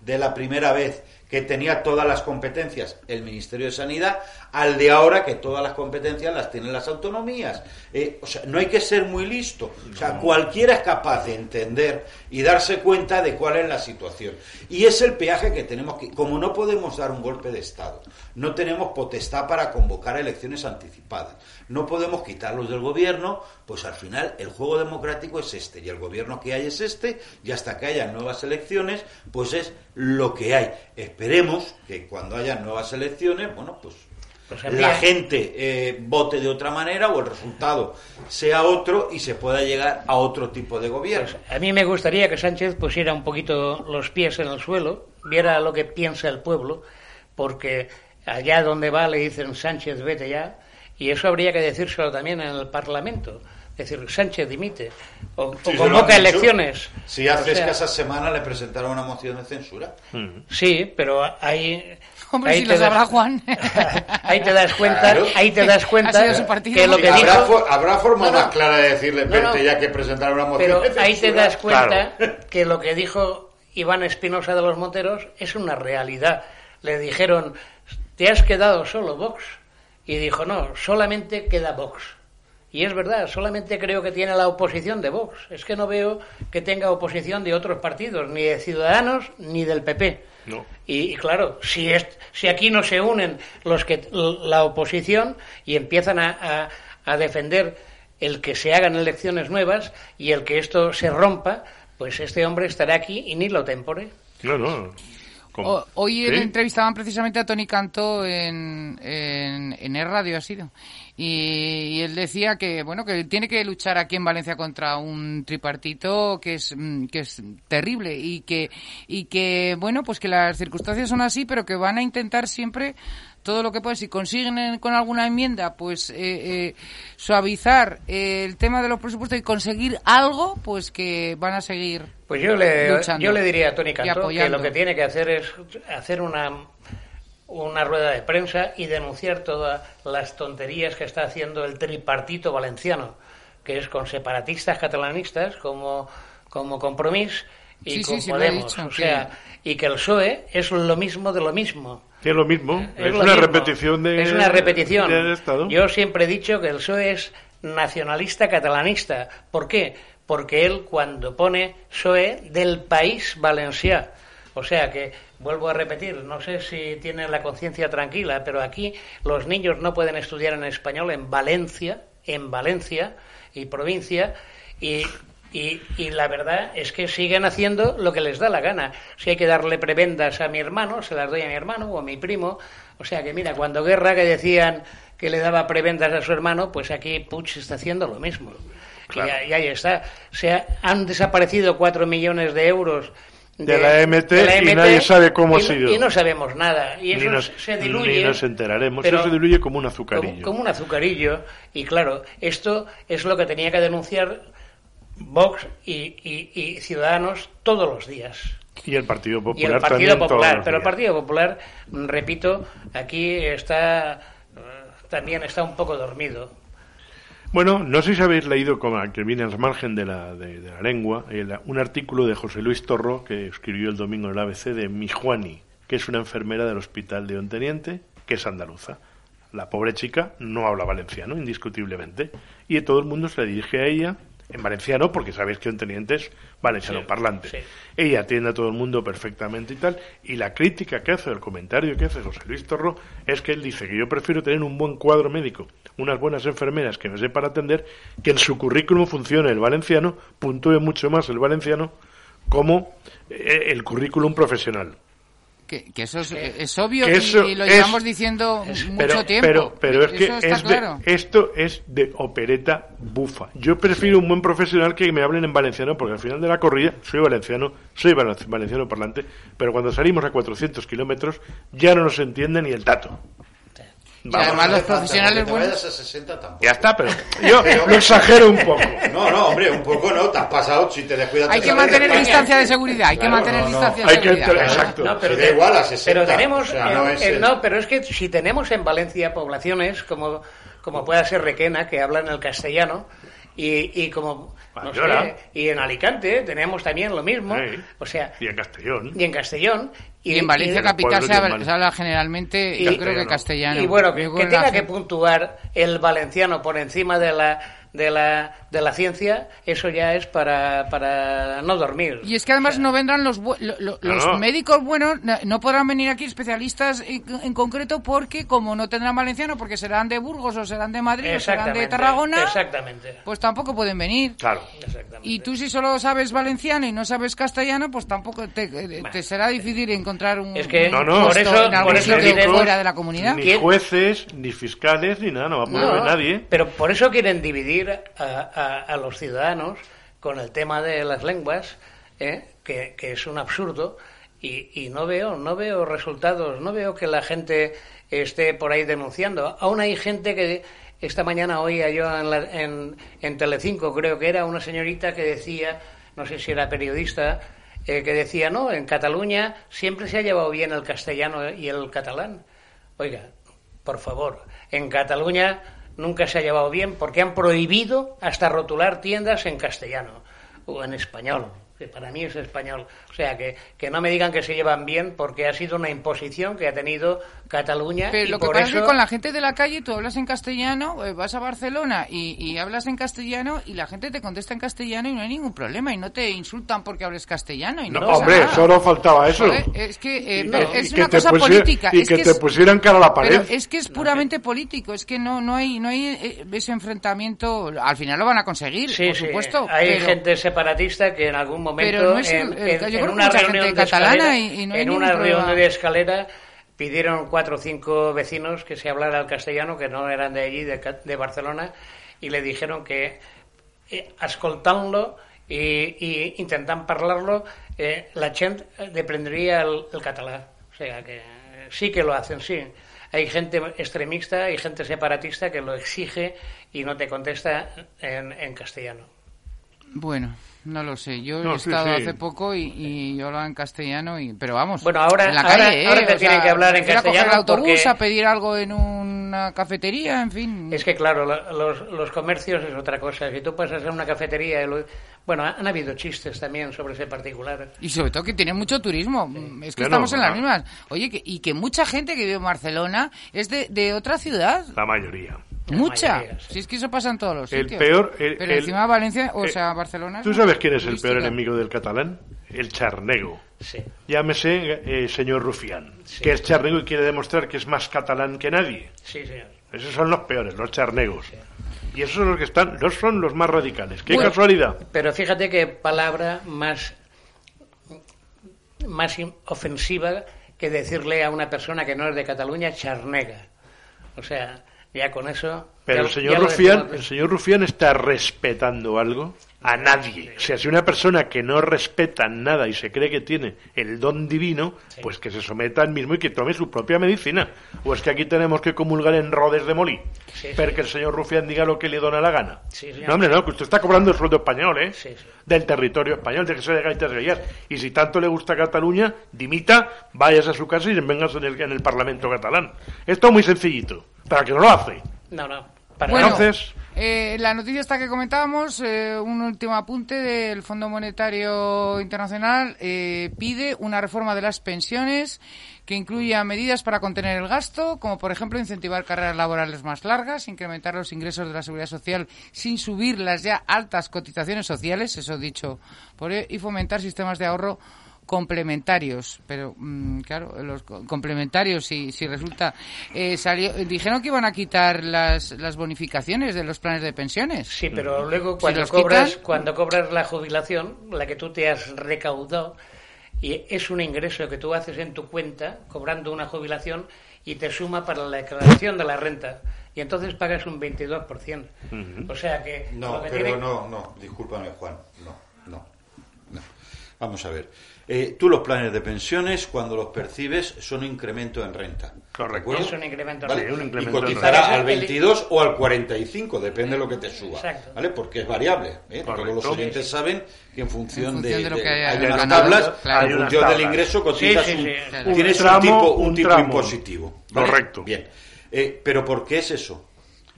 de la primera vez que tenía todas las competencias el Ministerio de Sanidad al de ahora que todas las competencias las tienen las autonomías. Eh, o sea, no hay que ser muy listo. O sea, cualquiera es capaz de entender y darse cuenta de cuál es la situación. Y es el peaje que tenemos que... Como no podemos dar un golpe de Estado, no tenemos potestad para convocar elecciones anticipadas, no podemos quitarlos del gobierno, pues al final el juego democrático es este y el gobierno que hay es este y hasta que haya nuevas elecciones, pues es lo que hay. Esperemos que cuando haya nuevas elecciones, bueno, pues Pues la gente eh, vote de otra manera o el resultado sea otro y se pueda llegar a otro tipo de gobierno. Pues a mí me gustaría que Sánchez pusiera un poquito los pies en el suelo, viera lo que piensa el pueblo, porque allá donde va le dicen Sánchez, vete ya, y eso habría que decírselo también en el Parlamento. Es decir, Sánchez dimite o, o Sí, convoca elecciones. Si hace O sea, escasas semanas le presentaron una moción de censura. Sí, pero ahí... Hombre, ahí si te lo sabrá das- Juan. ahí te das cuenta, Claro. ahí te das Ha cuenta sido su partido. que lo que habrá, dijo... habrá forma No, no. más clara de decirle, No, vete no. ya que presentaron una moción Pero ahí te censura"? das cuenta Claro. que lo que dijo Iván Espinosa de los Monteros es una realidad. Le dijeron, te has quedado solo Vox. Y dijo, no, solamente queda Vox. Y es verdad, solamente creo que tiene la oposición de Vox. Es que no veo que tenga oposición de otros partidos, ni de Ciudadanos ni del PP. No. Y, y claro, si, es, si aquí no se unen los que la oposición y empiezan a, a- a defender el que se hagan elecciones nuevas y el que esto se rompa, pues este hombre estará aquí y ni lo tempore. No, no. ¿Cómo? O- hoy ¿Sí? entrevistaban precisamente a Tony Cantó en, en, en el radio, ha sido. Y, y él decía que, bueno, que tiene que luchar aquí en Valencia contra un tripartito que es, mm, que es terrible y que, y que, bueno, pues que las circunstancias son así, pero que van a intentar siempre todo lo que pueden. Si consiguen con alguna enmienda, pues eh, eh, suavizar eh, el tema de los presupuestos y conseguir algo, pues que van a seguir. Pues yo le, Luchando yo le diría a Tony Cantó que lo que tiene que hacer es hacer una, una rueda de prensa y denunciar todas las tonterías que está haciendo el tripartito valenciano, que es con separatistas catalanistas como, como Compromís y Sí, con sí, Podemos. dicho, o sea, y que el PSOE es lo mismo de lo mismo. Que es lo mismo. Es, lo una mismo. repetición de. Es una repetición. Estado. Yo siempre he dicho que el PSOE es nacionalista catalanista. ¿Por qué? Porque él cuando pone PSOE del país valencià. O sea que, vuelvo a repetir, no sé si tiene la conciencia tranquila, pero aquí los niños no pueden estudiar en español en Valencia, en Valencia y provincia, y, y, y la verdad es que siguen haciendo lo que les da la gana. Si hay que darle prebendas a mi hermano, se las doy a mi hermano o a mi primo. O sea que mira, cuando Guerra que decían que le daba prebendas a su hermano, pues aquí Puig está haciendo lo mismo. Y, ahí- y ahí está. Se ha- han desaparecido cuatro millones de euros De la MT y nadie sabe cómo y ha sido. Y no sabemos nada. Y eso nos, se diluye. ni nos enteraremos. pero Eso se diluye como un como, azucarillo. como un azucarillo. Y claro, esto es lo que tenía que denunciar Vox y, y- y Ciudadanos todos los días. Y el Partido Y Popular el Partido Popular. Pero el. Partido Popular, repito, aquí está eh, también está un poco dormido. Bueno, no sé si habéis leído, como que viene al margen de la, de, la lengua, un artículo de José Luis Torro que escribió el domingo en el ABC de Mijuani, que es una enfermera del Hospital de Onteniente, que es andaluza. La pobre chica no habla valenciano, indiscutiblemente, y todo el mundo se le dirige a ella en valenciano, porque sabéis que un teniente es valenciano parlante. sí. Ella atiende a todo el mundo perfectamente y tal. Y la crítica que hace, el comentario que hace José Luis Torro, es que él dice que yo prefiero tener un buen cuadro médico, unas buenas enfermeras que me sepan atender, que en su currículum funcione el valenciano, puntúe mucho más el valenciano como eh, el currículum profesional. Que, que eso es, es obvio Que y- eso y, lo es- llevamos diciendo mucho pero, tiempo. Pero, pero es que es de- esto es de opereta bufa. Yo prefiero un buen profesional que me hablen en valenciano, porque al final de la corrida soy valenciano, soy valen- valenciano parlante, pero cuando salimos a 400 kilómetros ya no nos entiende ni el tato. Y además los profesionales buenos- vayas a 60 tampoco. Ya está, pero yo lo exagero un poco. No, no, hombre, un poco no, te has pasado, si te descuidas... Hay te que mantener España. distancia de seguridad, hay que Claro, mantener no, no. distancia de Hay que seguridad. entrar- exacto. No, pero, Si da igual a 60, pero tenemos, o sea, no es eh, el- no, pero es que si tenemos en Valencia poblaciones como, como pueda ser Requena, que hablan el castellano, y, y como, no Bayona. sé, y en Alicante tenemos también lo mismo, Sí. o sea, Y en Castellón. y en Castellón. Y en Valencia y- capital se habla, se habla generalmente, Y- yo creo que castellano. Y bueno, que, tenga que puntuar el valenciano por encima de la, de la, de la ciencia, eso ya es para, para no dormir. Y es que además no vendrán los bu- lo- los no. médicos buenos, no, podrán venir aquí especialistas en, en concreto porque como no tendrán valenciano, porque serán de Burgos o serán de Madrid o serán de Tarragona, Exactamente. pues tampoco pueden venir. Claro. exactamente. Y tú si solo sabes valenciano y no sabes castellano, pues tampoco te, te será difícil encontrar un, Es que un No, no. por eso, en algún por eso sitio fuera de la comunidad. Ni jueces, ni fiscales, ni nada, no va a poder No, ver nadie. Pero por eso quieren dividir a, a- a los ciudadanos con el tema de las lenguas, ¿eh? que, que es un absurdo. Y, y no veo, no veo resultados, no veo que la gente esté por ahí denunciando. Aún hay gente que esta mañana oía yo en, la- en, en Telecinco, creo que era una señorita que decía, no sé si era periodista, eh, que decía, no, en Cataluña siempre se ha llevado bien el castellano y el catalán. Oiga, por favor, en Cataluña nunca se ha llevado bien porque han prohibido hasta rotular tiendas en castellano o en español, que para mí es español. O sea, que, que no me digan que se llevan bien porque ha sido una imposición que ha tenido Cataluña. Pero y lo que por pasa eso... es que con la gente de la calle tú hablas en castellano, eh, vas a Barcelona y, y hablas en castellano y la gente te contesta en castellano y no hay ningún problema y no te insultan porque hables castellano y no, No, pasa hombre, nada. solo faltaba eso. Joder, es que eh, es que una cosa pusiera- política. y es que que te es- pusieran cara a la pared. Pero es que es puramente político, es que no no hay no hay eh, ese enfrentamiento. Al final lo van a conseguir, Sí, por sí, supuesto. Hay pero- gente separatista que en algún momento Pero no es en, yo una reunión de catalana escalera, y- y no hay en ningún una problema. reunión de escalera pidieron cuatro o cinco vecinos que se hablara el castellano, que no eran de allí, de, de Barcelona, y le dijeron que eh, escoltant-lo i, i intentant parlar-lo, eh, la gent deprendría el, el català. O sea que eh, sí que lo hacen, sí. Hay gente extremista y gente separatista que lo exige y no te contesta en, en castellano. Bueno, no lo sé. Yo No, he sí, estado sí. hace poco y, y yo hablaba en castellano, y, pero vamos. Bueno, ahora- en la ahora- calle, ¿eh? ahora te tienen sea, que hablar en ir a coger castellano el autobús, porque- a pedir algo en una cafetería, en fin. Es que, claro, lo- los, los comercios es otra cosa. Si tú pasas a una cafetería... y lo- bueno, han habido chistes también sobre ese particular. Y sobre todo que tiene mucho turismo. Es que Claro, estamos en las mismas. Oye, que, y que mucha gente que vive en Barcelona es de, de otra ciudad. La mayoría. Mucha. mayoría, sí. Si es que eso pasa en todos los El sitios. peor. el- Pero el- encima Valencia, o eh, sea, Barcelona. ¿Tú es sabes quién es el peor enemigo del catalán? El charnego. Sí. Llámese eh, señor Rufián, que es charnego y quiere demostrar que es más catalán que nadie. Sí, señor. Esos son los peores, los charnegos. Y esos son los que están, no son los más radicales. ¡Qué Bueno, casualidad! Pero fíjate qué palabra más, más ofensiva que decirle a una persona que no es de Cataluña charnega. O sea, ya con eso... Pero ya- el señor ya Rufián, el señor Rufián está respetando algo a nadie. O sea, si una persona que no respeta nada y se cree que tiene el don divino, pues que se someta al mismo y que tome su propia medicina. O es que aquí tenemos que comulgar en rodes de molí. Sí, sí. Porque el señor Rufián diga lo que le dona la gana. No, hombre, no, que usted está cobrando el sueldo español, ¿eh? Sí, sí. Del territorio español, de que se de gaitas gallas. Y si tanto le gusta Cataluña, dimita, vayas a su casa y vengas en el, en el Parlamento catalán. Esto es muy sencillito, para que no lo hace. No, no. Para Bueno, Entonces- eh, la noticia esta que comentábamos, eh, un último apunte del Fondo Monetario Internacional, eh, pide una reforma de las pensiones que incluya medidas para contener el gasto, como por ejemplo incentivar carreras laborales más largas, incrementar los ingresos de la seguridad social sin subir las ya altas cotizaciones sociales, eso dicho por él, y fomentar sistemas de ahorro complementarios, pero mm, claro, los co- complementarios si, si resulta eh, salió, dijeron que iban a quitar las, las bonificaciones de los planes de pensiones. Sí, pero luego cuando cobras, quitan- cuando cobras la jubilación, la que tú te has recaudado, y es un ingreso que tú haces en tu cuenta, cobrando una jubilación, y te suma para la declaración de la renta. Y entonces pagas un 22%. O sea que... No, que pero tiene- no, no, discúlpame, Juan. No, no, no. Vamos a ver. Eh, tú los planes de pensiones, cuando los percibes, son un incremento en renta. Correcto. ¿De? Es un incremento en Vale, renta. un Y incremento en cotizará renta. al 22 o al 45, depende de lo que te suba. Exacto. ¿Vale? Porque es variable. ¿eh? Todos los oyentes saben que en función, En función de lo que haya hay unas tablas, claro. en función del ingreso cotizas Sí, sí, un, tienes Un tramo, un tipo, un un tipo tramo. impositivo. ¿vale? Correcto. Bien. Eh, pero ¿por qué es eso?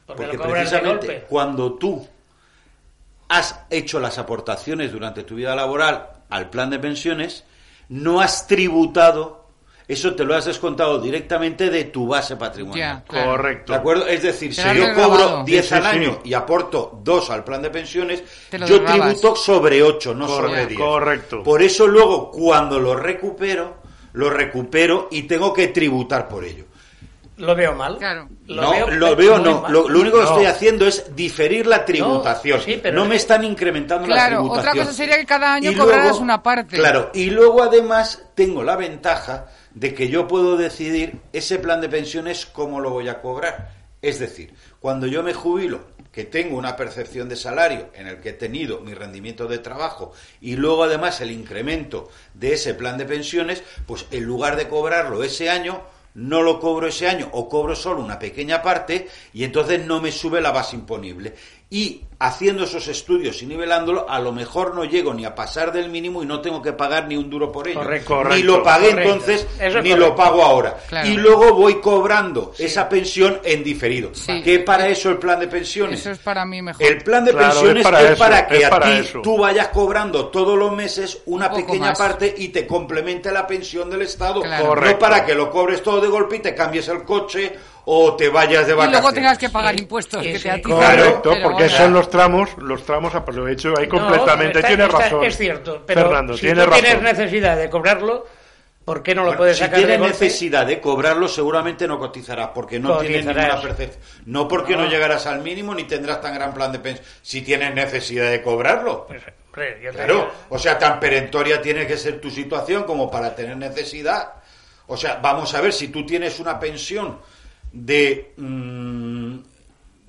Porque de precisamente cuando tú has hecho las aportaciones durante tu vida laboral al plan de pensiones, no has tributado, eso te lo has descontado directamente de tu base patrimonial. Ya, claro. Correcto. ¿De acuerdo? Es decir, Te si yo cobro 10 Sí, sí, al sí. año y aporto 2 al plan de pensiones, yo tributo sobre 8, no Correcto, sobre 10. correcto. Por eso luego, cuando lo recupero, lo recupero y tengo que tributar por ello. Lo veo mal. Claro. no, lo veo no. mal. Lo, lo único que No. estoy haciendo es diferir la tributación. No, sí, pero no es me están incrementando la Claro, tributación. otra cosa sería que cada año Y cobraras una parte. Claro, y luego además tengo la ventaja de que yo puedo decidir ese plan de pensiones cómo lo voy a cobrar. Es decir, cuando yo me jubilo, que tengo una percepción de salario en el que he tenido mi rendimiento de trabajo y luego además el incremento de ese plan de pensiones, pues en lugar de cobrarlo ese año, no lo cobro ese año o cobro solo una pequeña parte y entonces no me sube la base imponible. Y haciendo esos estudios y nivelándolo, a lo mejor no llego ni a pasar del mínimo y no tengo que pagar ni un duro por ello. Correcto. Ni lo pagué Correcto. entonces, es ni correcto. lo pago ahora. Claro. Y luego voy cobrando esa pensión en diferido. Sí. ¿Qué para eso el plan de pensiones? Eso es para mí mejor. El plan de Claro, pensiones es para es eso, para que es a ti eso. tú vayas cobrando todos los meses una Un pequeña más. parte y te complemente la pensión del Estado. Claro. No Correcto. para que lo cobres todo de golpe y te cambies el coche o te vayas de y vacaciones. luego tengas que pagar Sí, impuestos sí, que sí. te. Correcto, Pero porque son los tramos, los tramos aprovecho ahí No, completamente. está- Tienes está- razón. Es cierto, pero Fernando, si tienes tú razón. tienes necesidad de cobrarlo, ¿por qué no lo Bueno, puedes si sacar de tienes necesidad de cobrarlo, seguramente no cotizarás, porque no tienes ninguna percepción. No porque no. No. llegarás al mínimo ni tendrás tan gran plan de pensión. Si tienes necesidad de cobrarlo. Pues, hombre, yo te Claro, o sea, tan perentoria tiene que ser tu situación como para tener necesidad. O sea, vamos a ver, si tú tienes una pensión de mm,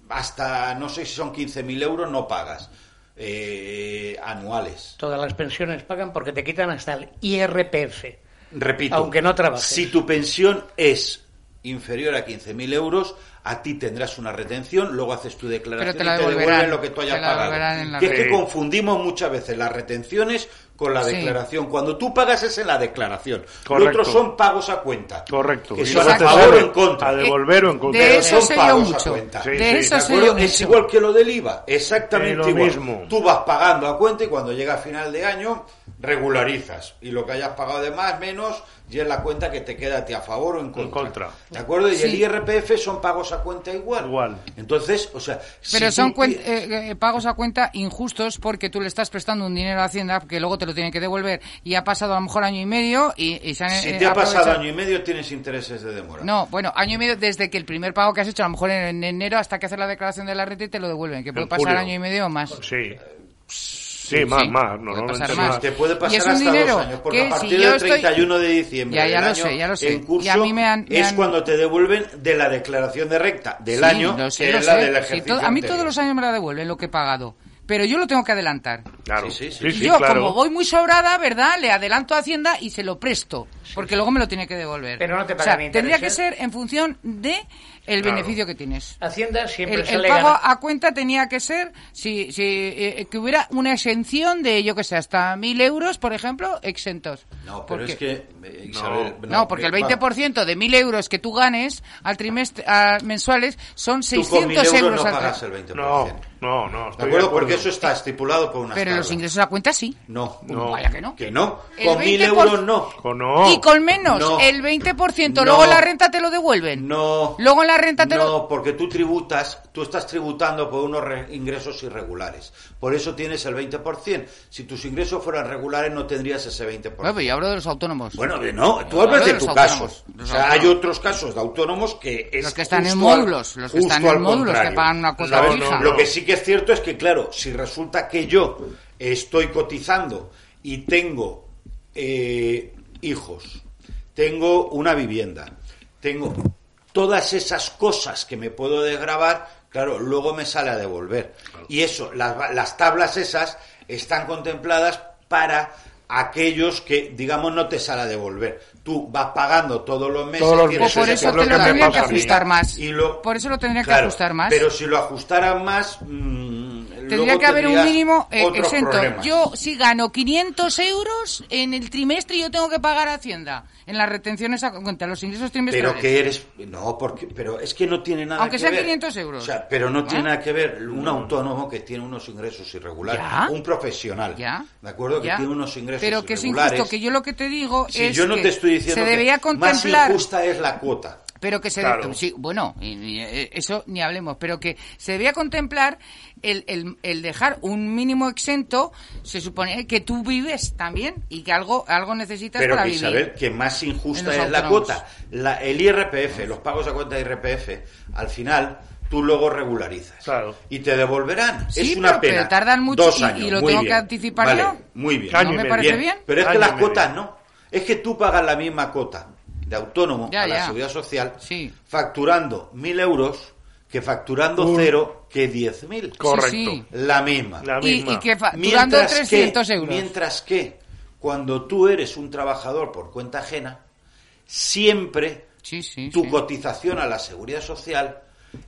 hasta, no sé si son 15.000 euros, no pagas eh, anuales. Todas las pensiones pagan porque te quitan hasta el IRPF. Repito, Aunque no trabajes. si tu pensión es inferior a 15.000 euros, a ti tendrás una retención, luego haces tu declaración Pero te la y te devolverán, devuelven lo que tú hayas pagado. Que es que confundimos muchas veces las retenciones con la Sí. declaración. Cuando tú pagas es en la declaración. Correcto. Lo otro son pagos a cuenta. Correcto. Que son a favor o en contra. A devolver o en contra. De Pero eso son pagos a cuenta. Sí, de sí. eso ¿De sé acuerdo? yo Es igual que lo del IVA, exactamente lo igual. mismo. Tú vas pagando a cuenta y cuando llega a final de año regularizas y lo que hayas pagado de más, menos, y es la cuenta que te queda a ti a favor o en contra. contra. ¿De acuerdo? Y el. IRPF son pagos a cuenta igual. Igual. Entonces, o sea, Pero si son tú eh, eh, pagos a cuenta injustos porque tú le estás prestando un dinero a Hacienda que luego te lo tienen que devolver y ha pasado a lo mejor año y medio y, y se han si eh, te ha pasado año y medio tienes intereses de demora. No, bueno, año y medio desde que el primer pago que has hecho, a lo mejor en, en enero hasta que haces la declaración de la renta y te lo devuelven, que puede En pasar julio. año y medio o más. Sí. Sí, más, sí, más. puede Normalmente pasar más. Te puede Y pasar es un hasta dinero dos años, porque que a si partir yo del estoy- 31 de diciembre Ya, ya del lo año sé, ya lo sé. en curso Y a mí me han- me es han- cuando te devuelven de la declaración de recta del Sí, año, sé, que es la sé. del Sí, ejercicio todo- a mí anterior. todos los años me la devuelven lo que he pagado, pero yo lo tengo que adelantar. Claro. Sí, sí, sí. Y Sí, sí, yo, claro. como voy muy sobrada, ¿verdad? Le adelanto a Hacienda y se lo presto, porque luego me lo tiene que devolver. Pero no te o sea, pagan tendría que ser en función de el Claro. beneficio que tienes. Hacienda siempre El, el sale pago gana- a cuenta tenía que ser si, si eh, que hubiera una exención de, yo que sé, hasta mil euros, por ejemplo, exentos. No, pero Porque- es que... eh, Isabel, No, porque el eh, 20% de mil euros que tú ganes al trimestre, a- mensuales son Tú con 600 mil euros euros no al pagas el 20%. No, no, no. ¿De estoy acuerdo? Porque eso está estipulado por una Pero los ingresos a cuenta sí. No, No. Vaya que no. que no. El Con mil 20%. euros no. Con no. Y con menos, No. el 20%, No. luego la renta te lo devuelven. No. Luego la renta te lo... No, porque tú tributas, tú estás tributando por unos re- ingresos irregulares. Por eso tienes el 20%. Si tus ingresos fueran regulares no tendrías ese 20%. Bueno, yo hablo de los autónomos. Bueno, no, tú hablas de de tu caso. O sea, hay otros casos de autónomos que es Los que están en módulos, los que están en módulos, que pagan una cuota No, no, Lo que sí que es cierto es que, claro, si resulta que yo estoy cotizando y tengo eh, hijos, tengo una vivienda, tengo todas esas cosas que me puedo desgravar, claro, luego me sale a devolver. Y eso, las, las tablas esas están contempladas para aquellos que, digamos, no te sale a devolver. Tú vas pagando todos los meses. Todos los tienes O por meses, eso te que lo tendrían que ajustar más. Y lo- Por eso lo tendrían que Claro, ajustar más. Pero si lo ajustaran más, mm, Tendría que haber un mínimo eh, exento. problemas. Yo, si gano 500 euros en el trimestre, yo tengo que pagar a Hacienda en las retenciones a cuenta, los ingresos trimestrales. Pero que eres. No, porque. Pero es que no tiene nada Aunque que sean ver. 500 euros. O sea, pero no tiene ¿Ah? nada que ver un autónomo que tiene unos ingresos irregulares. Ya. Un profesional. Ya. ¿De acuerdo? Que tiene unos ingresos Pero que es irregulares. injusto, que yo lo que te digo Si es yo no que te estoy diciendo se que debería más contemplar injusta es la cuota. Pero que se Claro. sí, bueno y- y, eh, eso ni hablemos pero que se debía contemplar el, el, el dejar un mínimo exento se supone que tú vives también y que algo algo necesitas Pero para que vivir Isabel, que más injusta es la cuota. La- el IRPF, los pagos a cuenta de IRPF, al final tú luego regularizas. Claro. Y te devolverán. Sí, es una pero- pero pena. tardan mucho Dos y- años. y lo muy tengo que anticipar Vale, yo. Muy bien. No me parece Bien, bien Pero es que las cuotas no. Es que tú pagas la misma cuota de autónomo Ya, a la ya. seguridad social Sí. facturando mil euros que facturando cero que diez mil. Correcto. Sí, La misma. La y, misma. y que facturando Mientras 300 que, euros Mientras que cuando tú eres un trabajador por cuenta ajena, siempre sí sí tu sí. cotización a la seguridad social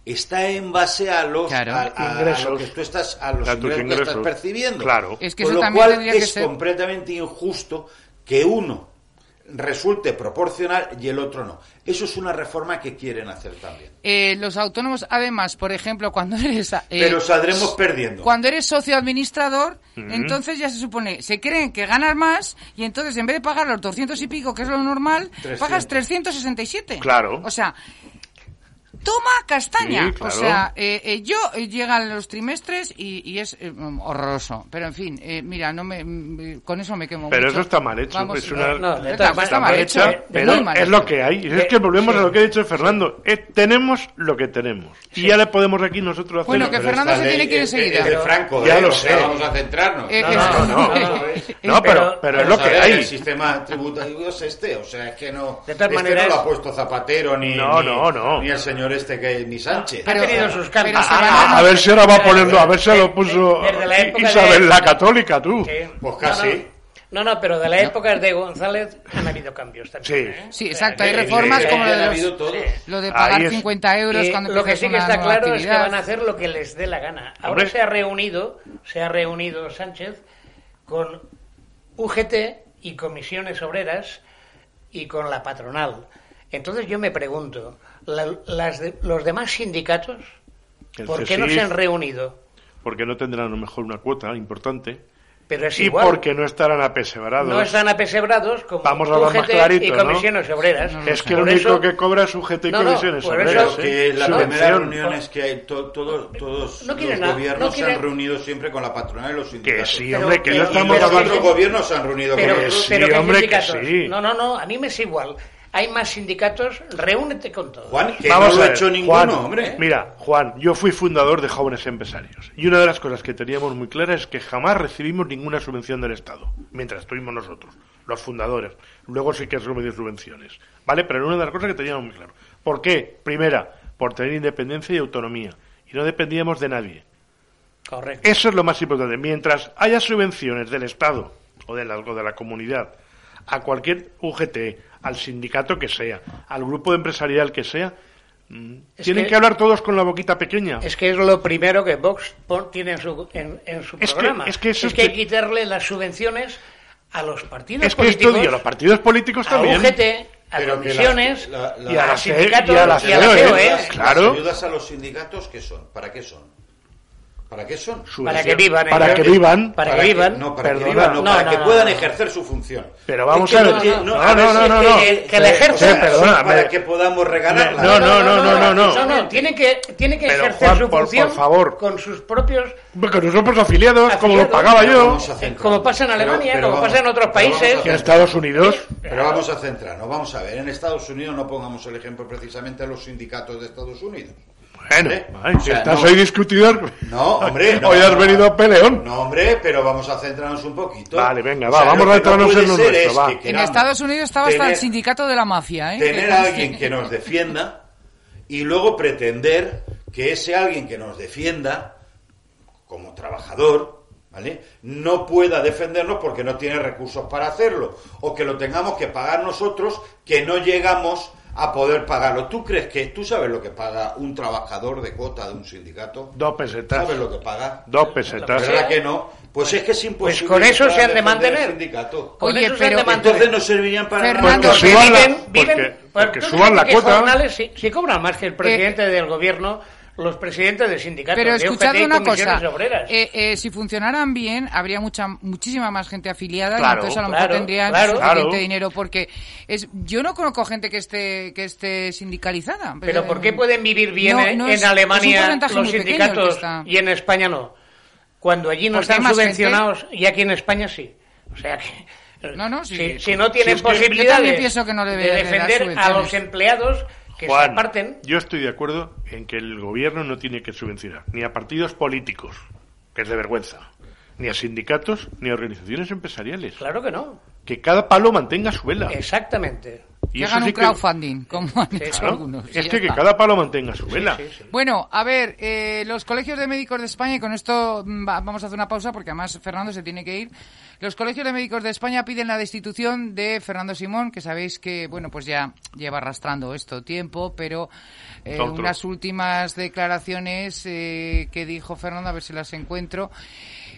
está en base a los Claro. a, a- a Ingresos. lo que tú estás a los A tus ingresos, que ingresos. estás percibiendo. Claro. Es que Con eso lo también cual que es ser- completamente injusto que uno resulte proporcional y el otro no. Eso es una reforma que quieren hacer también. Eh, los autónomos, además, por ejemplo, cuando eres... eh, Pero saldremos perdiendo. Cuando eres socio administrador, entonces ya se supone, se creen que ganas más y entonces en vez de pagar los 200 y pico, que es lo normal, 300. pagas 367. Claro. O sea, toma castaña. Sí, claro. O sea, eh, eh, yo eh, llegan los trimestres y, y es eh, horroroso. Pero en fin, eh, mira, no me, mm, con eso me quemo Pero mucho. eso está mal hecho. Vamos, es una, no, de está, mal hecho. pero mal es hecho. lo que hay. Es que volvemos sí. a lo que ha dicho Fernando. Tenemos lo que tenemos. Y ya le podemos aquí nosotros hacer. Bueno, que Fernando se tiene que ir enseguida. de Franco, Ya lo sé. Vamos a centrarnos. Eh, No, no, no. No, pero, Pero- pero es lo que hay. El sistema tributario es este, o sea, es que no. De todas este maneras- no lo ha puesto Zapatero ni, No, no, no. ni el señor este que ni Sánchez. Ha tenido sus cambios. A, a- a ver si ahora va poniendo, a ver si lo puso Desde la época Isabel de- la Católica, tú. Sí. Pues casi. No, no, no, pero de la época de González han habido cambios también. Sí. ¿eh? Sí, exacto, hay reformas como lo de los-. Lo de pagar es- 50 euros Eh, cuando lo que sí que está claro es que van a hacer lo que les dé la gana. Ahora se ha reunido, se ha reunido Sánchez con UGT y comisiones obreras y con la patronal. Entonces yo me pregunto, la- las de- los demás sindicatos, El ¿por qué no se han reunido? Porque no tendrán a lo mejor una cuota importante. Pero es Y igual. porque no estarán apesebrados. no están apesebrados como Vamos a hablar más UGT clarito, y ¿no? comisiones obreras. Es que el Por único eso- que cobra es UGT y No, no, comisiones por obreras, eso- ¿eh? que la primera reunión es que hay to- todos todos No quieren los nada, gobiernos no se quieren- han reunido siempre con la patronal y los Que sindicatos. sí, Pero- hombre, que no pero- estamos los hablando... otros gobiernos se han reunido Pero, con Que ellos. sí, pero ¿qué hombre, que sindicatos? sí. No, no, no, a mí me es igual. Hay más sindicatos, reúnete con todos. Juan, que Vamos no lo a ha ver, hecho ninguno, Juan, hombre. Mira, Juan, yo fui fundador de Jóvenes Empresarios. Y una de las cosas que teníamos muy clara es que jamás recibimos ninguna subvención del Estado. Mientras estuvimos nosotros, los fundadores. Luego sí que recibido subvenciones. ¿Vale? Pero era una de las cosas que teníamos muy claro. ¿Por qué? Primera, por tener independencia y autonomía. Y no dependíamos de nadie. Correcto. Eso es lo más importante. Mientras haya subvenciones del Estado o de la, o de la comunidad a cualquier UGT, al sindicato que sea, al grupo empresarial que sea, Es Tienen que... hablar todos con la boquita pequeña. Es que es lo primero que Vox tiene en su, en, en su Es que- programa. es que eso es hay que- que quitarle las subvenciones a los partidos Es que políticos, esto y a los partidos políticos a también. UGT, a Pero que comisiones, la- la- Y a los CE sindicatos y a la y a la CEOE, COE, Las- Claro. Las ayudas a los sindicatos, ¿qué son? ¿Para qué son? ¿Para qué son? para que vivan. Para que vivan. Para que vivan. No, para Perdona. que vivan, no, No, para no, que no, puedan no. ejercer su función. Pero vamos Es que a ver. no No, no, no, que- la ejerzan. para me- que podamos regalarla. No, no, no, no, no, no. No, no, tiene que, tiene que Pero, ejercer Juan, su por- función por favor. con sus propios... Porque nosotros afiliados, como lo pagaba yo. Como pasa en Alemania, como pasa en otros países. en Estados Unidos. Pero vamos a centrarnos, vamos a ver. En Estados Unidos no pongamos el ejemplo precisamente a los sindicatos de Estados Unidos. Bueno, sea, estás no. ahí discutidor. No, hombre. no, Hoy has no, venido a peleón. No, hombre, pero vamos a centrarnos un poquito. Vale, venga, O va, sea, vamos a no centrarnos en lo nuestro, es va. que En Estados Unidos estaba hasta el sindicato de la mafia, ¿eh? tener a alguien que nos defienda y luego pretender que ese alguien que nos defienda como trabajador, ¿vale? No pueda defendernos porque no tiene recursos para hacerlo o que lo tengamos que pagar nosotros que no llegamos a poder pagarlo. ¿Tú crees que tú sabes lo que paga un trabajador de cuota de un sindicato? Dos pesetas. ¿Sabes lo que paga? Dos pesetas. ¿Verdad que no? Pues es que es imposible. con eso se han de mantener. sindicato. Con Oye, eso se han pero- de mantener. Entonces no servirían para Fernando, nada. Porque suban la- viven, porque- viven- porque ¿tú suban la cuota. jornales si, si cobran más que el presidente del gobierno, los presidentes de sindicatos Pero de escuchad una cosa, obreras. eh, eh, si funcionaran bien, habría mucha, muchísima más gente afiliada y entonces a lo claro, mejor tendrían claro. suficiente Claro. dinero porque es, yo no conozco gente que esté que esté sindicalizada. Pero ¿por qué pueden vivir bien No, en- no en es- es un Alemania porcentaje los sindicatos y en España no? Cuando allí no Porque están subvencionados y aquí en España sí. O sea que No, no, sí. si, si no tienen Si es que- posibilidad Yo también de, pienso que no debe de de dar defender a los empleados que se Juan, aparten, yo estoy de acuerdo en que el gobierno no tiene que subvencionar ni a partidos políticos, que es de vergüenza, ni a sindicatos, ni a organizaciones empresariales. claro que no. Que cada palo mantenga su vela. Exactamente. Y Que hagan sí un que- crowdfunding, como han hecho Claro, algunos. es que, que cada palo mantenga su vela. Sí, sí. Bueno, a ver, eh, los colegios de médicos de España, y con esto mm, va- vamos a hacer una pausa porque además Fernando se tiene que ir. Los colegios de médicos de España piden la destitución de Fernando Simón, que sabéis que, bueno, pues ya lleva arrastrando esto tiempo, pero eh, unas últimas declaraciones eh, que dijo Fernando, a ver si las encuentro.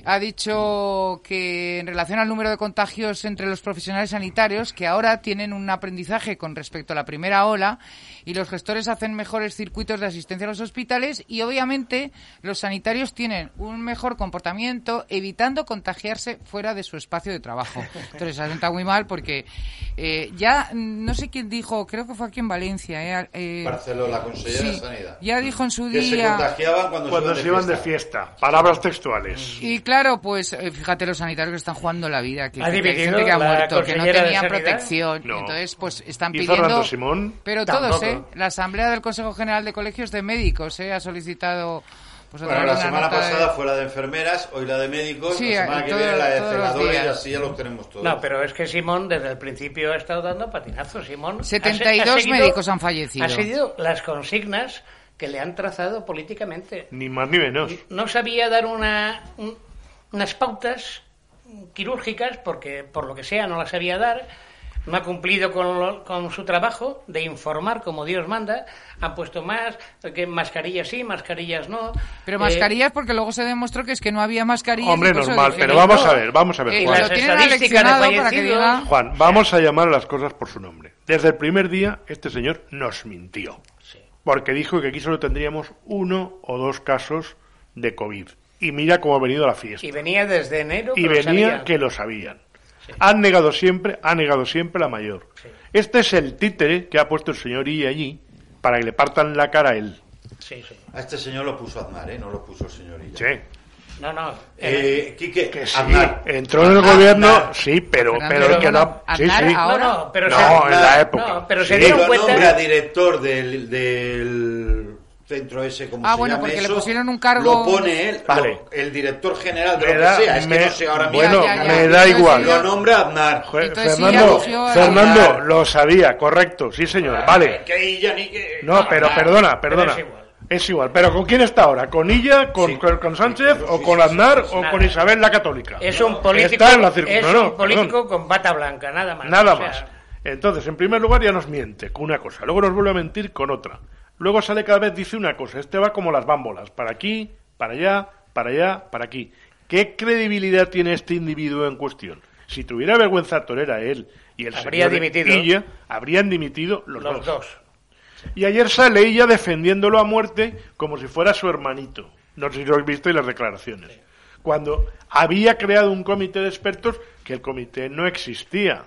Ha dicho que en relación al número de contagios entre los profesionales sanitarios, que ahora tienen un aprendizaje con respecto a la primera ola y los gestores hacen mejores circuitos de asistencia a los hospitales y obviamente los sanitarios tienen un mejor comportamiento evitando contagiarse fuera de su espacio de trabajo. Entonces se ha sentado muy mal porque eh, ya mm, no sé quién dijo, creo que fue aquí en Valencia. Eh, eh, Barceló, la consellera de sí, Sanidad. ya dijo en su Que se día... contagiaban cuando, Cuando se iban de fiesta. Palabras textuales. Y claro, pues eh, fíjate los sanitarios que están jugando la vida, que, Ha que hay gente que ha muerto, que no tenían protección. No. Entonces, pues están ¿Y pidiendo... Simón? Pero todos. ¿eh? La Asamblea del Consejo General de Colegios de Médicos, ¿eh? Ha solicitado... Pues, Bueno, la semana de- pasada fue la de enfermeras, hoy la de médicos, Sí, la semana que todo- viene la de todos los celadores y así ya los tenemos todos. No, pero es que Simón desde el principio ha estado dando patinazos. Simón ha se- 72 ha seguido- médicos han fallecido. Ha seguido las consignas que le han trazado políticamente. Ni más ni menos. No sabía dar una, un- unas pautas quirúrgicas porque por lo que sea no las sabía dar. No ha cumplido con, lo- con su trabajo de informar como Dios manda. Han puesto más, que mascarillas sí, mascarillas no. Pero Eh, mascarillas porque luego se demostró que es que no había mascarillas. Hombre, normal, pero vamos no. a ver, vamos a ver, Eh, Juan. lo Las tienen estadísticas de aleccionado para que fallecidos. diga... Juan, vamos a llamar a las cosas por su nombre. Desde el primer día, este señor nos mintió. Porque dijo que aquí solo tendríamos uno o dos casos de COVID. Y mira cómo ha venido la fiesta. Y venía desde enero. y lo venía que lo sabían. Han negado siempre, ha negado siempre la mayor. Este es el títere que ha puesto el señor I allí para que le partan la cara a él. Sí, sí. A este señor lo puso Aznar, ¿eh? No lo puso el señor Illa. Sí. No, no. Eh, Quique, Que sí, Aznar. entró en el Aznar, gobierno, Aznar. sí, pero, pero el que pero no... Sí, Aznar sí. ahora- No, no, pero No, se- en la no, época. pero se dieron Lo cuenta- nombra director del, del centro ese, como Ah, se bueno, llame porque le eso, pusieron un cargo- Lo pone él, Vale. lo- el director general de Me lo da- que sea. Es me- que no sé ahora mismo. bueno, Ya, ya, ya. me da igual. Lo nombra Aznar. Entonces Fernando, Fernando, Aznar. lo sabía, correcto, sí señor, vale. Que Illa ni que... No, pero Aznar. perdona, perdona. es igual. Es igual, pero ¿con quién está ahora? ¿Con Illa, con, Sí. con, con Sánchez Sí, o con sí, Aznar sí, o nada. con Isabel la Católica? Es un político, Está en la circun- es no, no, un político con bata blanca, nada más. Nada O sea, más. Entonces, en primer lugar, ya nos miente con una cosa, luego nos vuelve a mentir con otra. Luego sale cada vez dice una cosa. Este va como las bámbolas, para aquí, para allá, para allá, para aquí. ¿Qué credibilidad tiene este individuo en cuestión? Si tuviera vergüenza torera él y el Habría señor dimitido. Illa, habrían dimitido los, Los dos. Y ayer sale ella defendiéndolo a muerte como si fuera su hermanito. No sé si lo habéis visto en las declaraciones. Cuando había creado un comité de expertos que el comité no existía.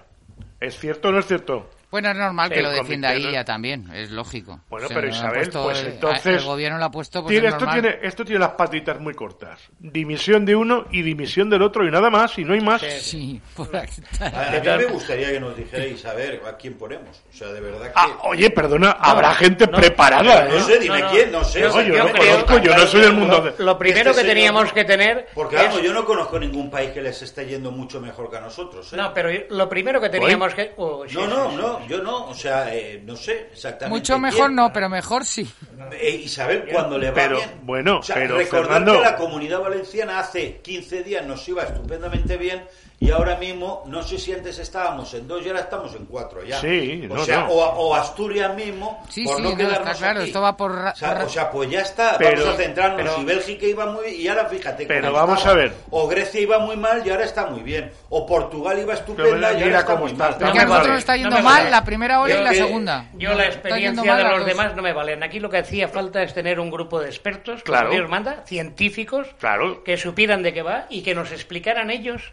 ¿Es cierto o no es cierto? Bueno, es normal que lo defienda comité, ¿no? ella también, es lógico. Bueno, O sea, pero Isabel, puesto pues el- entonces... El gobierno lo ha puesto, pues tiene- es esto, tiene, esto tiene las patitas muy cortas. Dimisión de uno y dimisión del otro y nada más, y no hay más. Sí, por aquí A, a mí me gustaría que nos dijerais a ver a quién ponemos. O sea, de verdad que. Ah, oye, perdona, habrá gente preparada, no ¿eh? sé, dime No, no, quién, no sé. yo- yo no conozco, yo no soy del mundo de... Lo primero Este que señor- teníamos que tener Porque es- vamos, yo no conozco ningún país que les esté yendo mucho mejor que a nosotros. ¿eh? No, pero lo primero que teníamos que... Oh, sí, No, no, sí. No, yo no, o sea, eh, no sé exactamente. Mucho mejor quién. no, pero mejor sí. Eh, Isabel, cuando le va Pero, bien. bueno, O sea, pero, recordar Fernando- que la comunidad valenciana hace 15 días nos iba estupendamente bien y ahora mismo, no sé si antes estábamos en dos y ahora estamos en cuatro ya. Sí, o no, sea, no. O, o Asturias mismo, Sí, por sí, no no, quedarnos está claro, aquí. esto va por O sea, por o sea, pues ya está, Pero- vamos a centrarnos. pero- y Bélgica iba muy bien y ahora fíjate. Pero vamos estaba. a ver. O Grecia iba muy mal y ahora está muy bien. O Portugal iba estupenda y ahora está cómo muy está, mal. Porque a nosotros está yendo mal la primera ola Yo y la que- segunda. Yo la experiencia de los dos. demás no me valen. Aquí lo que hacía falta es tener un grupo de expertos, que Claro. Dios manda, científicos, Claro. que supieran de qué va y que nos explicaran ellos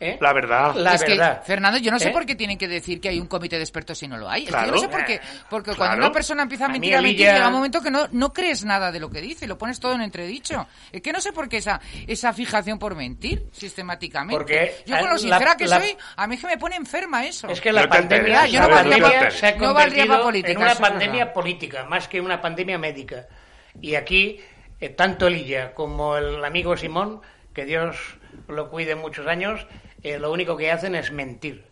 ¿eh? La verdad. La es que, verdad. Fernando, yo no sé ¿Eh? por qué tienen que decir que hay un comité de expertos si no lo hay. Es que Claro. yo no sé por qué. Porque Claro. cuando una persona empieza a mentir, a mentir, Elilla- llega un momento que no, no crees nada de lo que dice, lo pones todo en entredicho. Es que no sé por qué esa, esa fijación por mentir sistemáticamente. Porque, yo con eh, lo sincera la- que la- soy, a mí es que me pone enferma eso. Es que la No pandemia, enteres, yo no valdría pandemia pa- se ha no valdría pa convertido política, en una pandemia verdad. política, más que una pandemia médica. Y aquí, eh, tanto Lilla como el amigo Simón, que Dios lo cuide muchos años, eh, lo único que hacen es mentir.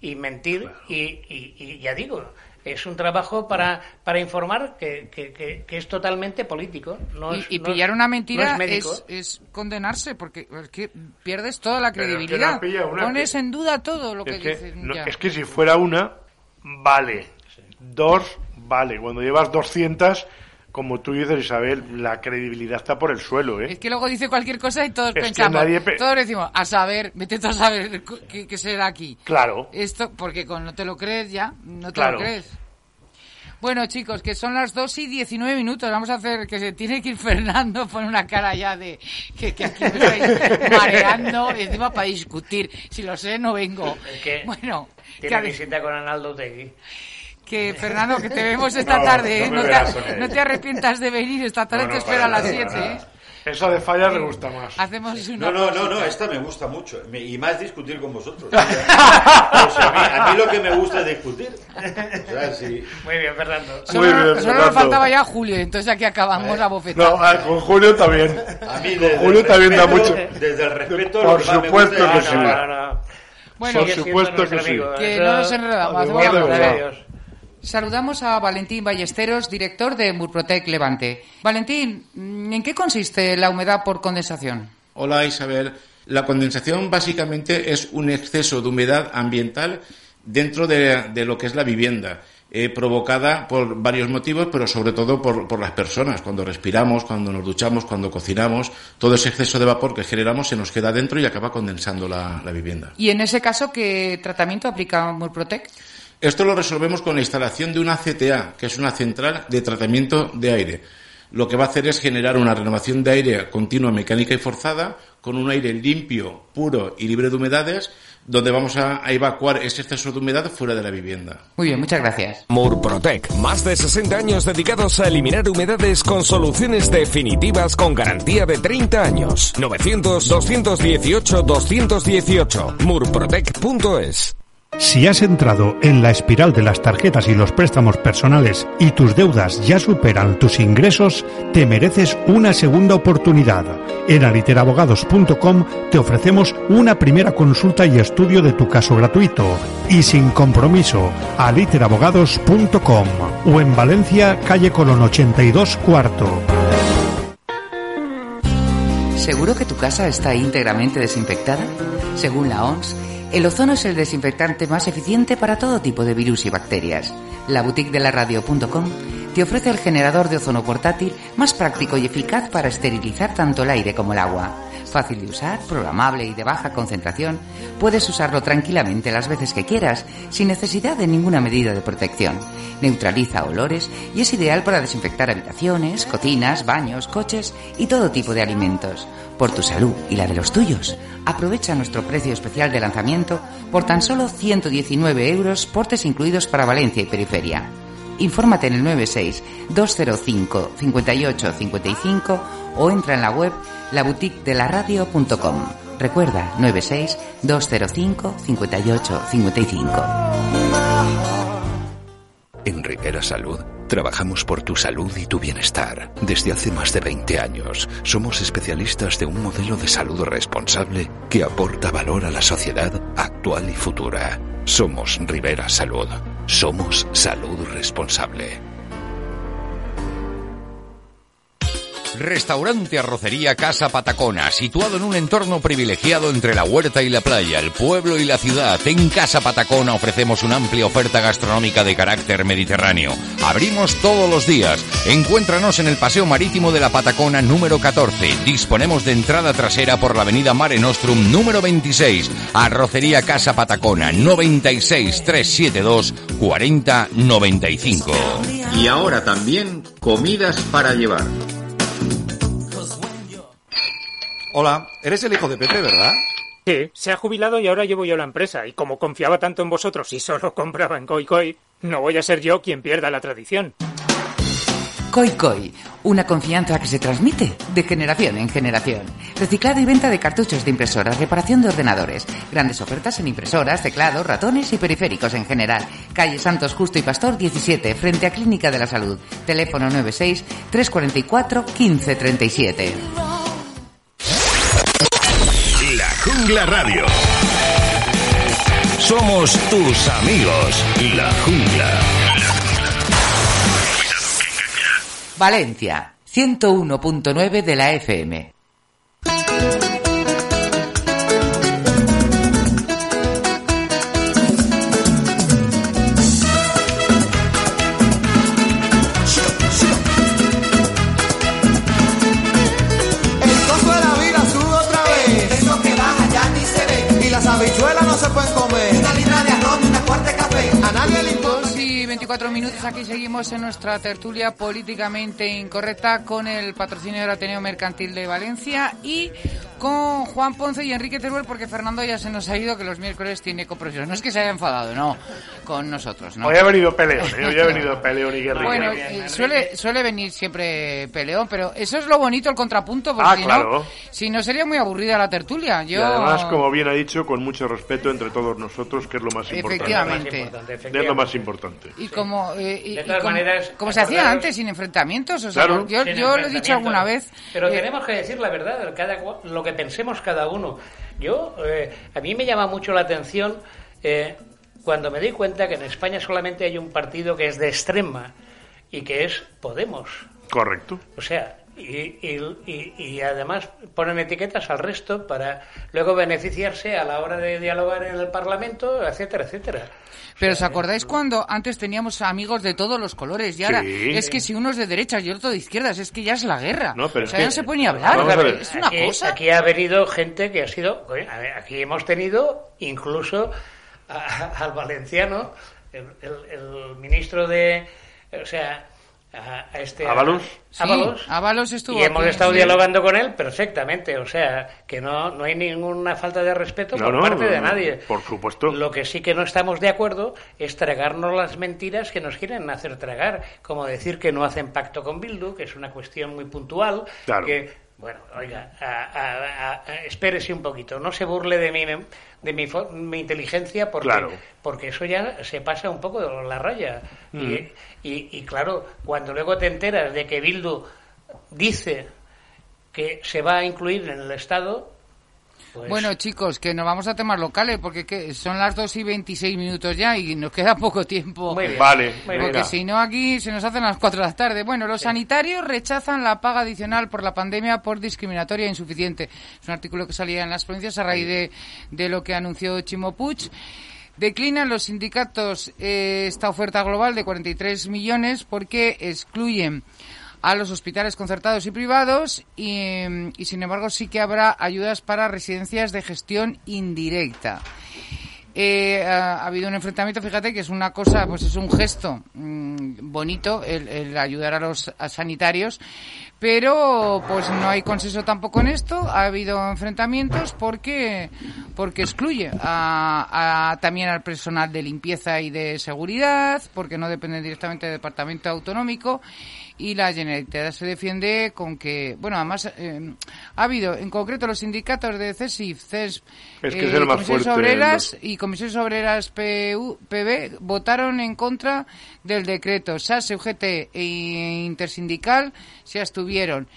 Y mentir, y, y- y ya digo, es un trabajo para, para informar que, que- que- que es totalmente político. No y, es- y no pillar es- una no mentira es es, es condenarse, porque es que pierdes toda la credibilidad. una Pones que- en duda todo lo que, Es que, dicen. no, ya. es que si fuera una, vale. Dos, vale. Cuando llevas 200, como tú dices, Isabel, la credibilidad está por el suelo, ¿eh? Es que luego dice cualquier cosa y todos Es que pensamos, nadie pe- todos decimos, a saber, vete a saber qué, qué será aquí. Claro. Esto, porque con no te lo crees ya, no te Claro. lo crees. Bueno, chicos, que son las 2 y 19 minutos. Vamos a hacer que se tiene que ir Fernando. Pone una cara ya de que, que aquí me estáis mareando. Y encima para discutir. Si lo sé, no vengo. Es que Bueno, que, Tiene a- visita con Analdo Tegui. Que, Fernando, que te vemos esta No, tarde. ¿eh? no me No, te, no te arrepientas de venir. Esta tarde No, te espero a las nada, 7. para ¿eh? Esa de fallas le gusta más. Hacemos una No, no, no, no, esta me gusta mucho. Me- Y más discutir con vosotros. O sea, a, mí, a mí lo que me gusta es discutir. O sea, sí. Muy bien, Fernando. Muy Solo, bien, solo nos Fernando. faltaba ya Julio, entonces aquí acabamos a bofetar. No, ah, con Julio también. A mí Con desde Julio el también da respeto- mucho. Desde el respeto, Por lo que más me supuesto gusta que sí. Bueno, Por supuesto que sí. amigo. que Eso- no nos enredamos. La verdad. pausa. Saludamos a Valentín Ballesteros, director de Murprotec Levante. Valentín, ¿en qué consiste la humedad por condensación? Hola Isabel. La condensación básicamente es un exceso de humedad ambiental dentro de, de lo que es la vivienda, eh, provocada por varios motivos, pero sobre todo por, por las personas. Cuando respiramos, cuando nos duchamos, cuando cocinamos, todo ese exceso de vapor que generamos se nos queda dentro y acaba condensando la, la vivienda. Y en ese caso, ¿qué tratamiento aplica Murprotec? Esto lo resolvemos con la instalación de una CTA, que es una central de tratamiento de aire. Lo que va a hacer es generar una renovación de aire continua, mecánica y forzada, con un aire limpio, puro y libre de humedades, donde vamos a, a evacuar ese exceso de humedad fuera de la vivienda. Muy bien, muchas gracias. Murprotec, más de 60 años dedicados a eliminar humedades con soluciones definitivas con garantía de 30 años. 900-218-218. Murprotec.es. Si has entrado en la espiral de las tarjetas y los préstamos personales y tus deudas ya superan tus ingresos, te mereces una segunda oportunidad. En aliterabogados.com te ofrecemos una primera consulta y estudio de tu caso gratuito y sin compromiso. aliterabogados.com o en Valencia, calle Colón 82 cuarto. ¿Seguro que tu casa está íntegramente desinfectada? Según la OMS, el ozono es el desinfectante más eficiente para todo tipo de virus y bacterias. La boutique de la radio.com te ofrece el generador de ozono portátil más práctico y eficaz para esterilizar tanto el aire como el agua. Fácil de usar, programable y de baja concentración, puedes usarlo tranquilamente las veces que quieras, sin necesidad de ninguna medida de protección. Neutraliza olores y es ideal para desinfectar habitaciones, cocinas, baños, coches y todo tipo de alimentos. Por tu salud y la de los tuyos, aprovecha nuestro precio especial de lanzamiento por tan solo 119 euros, portes incluidos para Valencia y periferia. Infórmate en el 96 205 58 55 o entra en la web laboutiquedelaradio.com. Recuerda 96 205 58 55. En Rivera Salud trabajamos por tu salud y tu bienestar. Desde hace más de 20 años somos especialistas de un modelo de salud responsable que aporta valor a la sociedad actual y futura. Somos Rivera Salud. Somos salud responsable. Restaurante Arrocería Casa Patacona, situado en un entorno privilegiado entre la huerta y la playa, el pueblo y la ciudad. En Casa Patacona ofrecemos una amplia oferta gastronómica de carácter mediterráneo. Abrimos todos los días. Encuéntranos en el Paseo Marítimo de la Patacona número 14. Disponemos de entrada trasera por la avenida Mare Nostrum número 26. Arrocería Casa Patacona 96 372 4095. Y ahora también comidas para llevar. Hola, eres el hijo de Pepe, ¿verdad? Sí, se ha jubilado y ahora llevo yo la empresa, y como confiaba tanto en vosotros y solo compraba en Koi no voy a ser yo quien pierda la tradición. Koi una confianza que se transmite de generación en generación. Reciclado y venta de cartuchos de impresoras, reparación de ordenadores, grandes ofertas en impresoras, teclados, ratones y periféricos en general. Calle Santos Justo y Pastor 17, frente a Clínica de la Salud. Teléfono 96 344 1537. Jungla Radio. Somos tus amigos, La Jungla. Valencia, 101.9 de la FM. Cuatro minutos. Aquí seguimos en nuestra tertulia políticamente incorrecta con el patrocinio del Ateneo Mercantil de Valencia y con Juan Ponce y Enrique Teruel porque Fernando ya se nos ha ido que los miércoles tiene coprofesión. No es que se haya enfadado, no, con nosotros. ¿no? Hoy ha venido peleón, ¿eh? hoy ha venido peleón y guerrilla. Bueno, eh, suele, suele venir siempre peleón, pero eso es lo bonito, el contrapunto, porque ah, claro. si no sería muy aburrida la tertulia. Yo... Y además, como bien ha dicho, con mucho respeto entre todos nosotros, que es lo más importante. Efectivamente. Es lo más importante como, eh, como, se hacía antes, sin enfrentamientos. O sea, yo, yo lo he dicho alguna vez. Pero eh, tenemos que decir la verdad, cada, lo que pensemos cada uno. Yo, eh, a mí me llama mucho la atención cuando me doy cuenta que en España solamente hay un partido que es de extrema y que es Podemos. Correcto. O sea, y, y, y, además ponen etiquetas al resto para luego beneficiarse a la hora de dialogar en el Parlamento, etcétera, etcétera. Pero ¿os acordáis cuando antes teníamos amigos de todos los colores y ahora es que si uno es de derechas y otro de izquierdas, es que ya es la guerra. No, pero o sea, ya no se puede ni hablar. Es una aquí, cosa. Aquí ha venido gente que ha sido. Aquí hemos tenido incluso al valenciano, el, el ministro de. O sea, a, este Ábalos. Sí, estuvo y hemos estado dialogando con él perfectamente, o sea, que no, no hay ninguna falta de respeto por parte de nadie. Por supuesto. Lo que sí que no estamos de acuerdo es tragarnos las mentiras que nos quieren hacer tragar, como decir que no hacen pacto con Bildu, que es una cuestión muy puntual, que bueno, oiga, espérese un poquito, no se burle de mi, de mi, mi inteligencia porque, porque eso ya se pasa un poco de la raya. Y, mm. y, y, claro, cuando luego te enteras de que Bildu dice que se va a incluir en el Estado, pues bueno, chicos, que nos vamos a temas locales porque son las 2 y 26 minutos ya y nos queda poco tiempo. Vale. porque si no, aquí se nos hacen las 4 de la tarde. Bueno, los sanitarios rechazan la paga adicional por la pandemia por discriminatoria e insuficiente. Es un artículo que salía en las provincias a raíz de, de lo que anunció Chimo Puig. Declinan los sindicatos eh, esta oferta global de 43 millones porque excluyen a los hospitales concertados y privados y, y, sin embargo sí que habrá ayudas para residencias de gestión indirecta. Eh, ha, ha, habido un enfrentamiento, fíjate que es una cosa, pues es un gesto mmm, bonito el, el, ayudar a los sanitarios, pero pues no hay consenso tampoco en esto. Ha habido enfrentamientos porque porque excluye a, a, también al personal de limpieza y de seguridad, porque no depende directamente del departamento autonómico y la Generalitat se defiende con que, bueno, además eh, ha habido en concreto los sindicatos de CESIF, CESP, es que eh, es Comisiones Obreras y Comisiones Obreras PU, PB votaron en contra del decreto. SAS, UGT e Intersindical se abstuvieron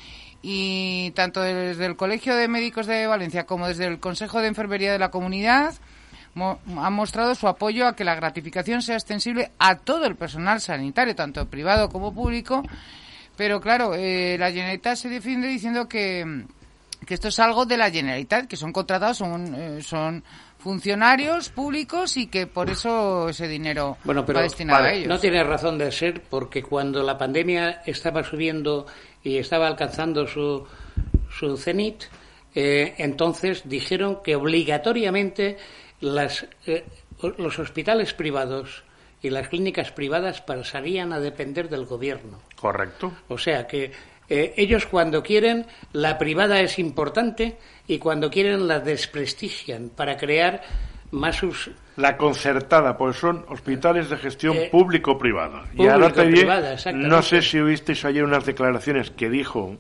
y tanto desde el Colegio de Médicos de Valencia como desde el Consejo de Enfermería de la Comunidad mo han mostrado su apoyo a que la gratificación sea extensible a todo el personal sanitario, tanto privado como público. Pero claro, eh, la Generalitat se defiende diciendo que, que esto es algo de la Generalitat, que son contratados, son, eh, son funcionarios públicos y que por eso ese dinero bueno, pero, va destinado vale, a ellos. No tiene razón de ser porque cuando la pandemia estaba subiendo y estaba alcanzando su, su cenit, eh, entonces dijeron que obligatoriamente las, eh, los hospitales privados y las clínicas privadas pasarían a depender del gobierno. Correcto. O sea que eh, ellos cuando quieren la privada es importante y cuando quieren la desprestigian para crear más sus la concertada, pues son hospitales de gestión Eh, público-privada. Y ahora te diré, no sé si oísteis ayer unas declaraciones que dijo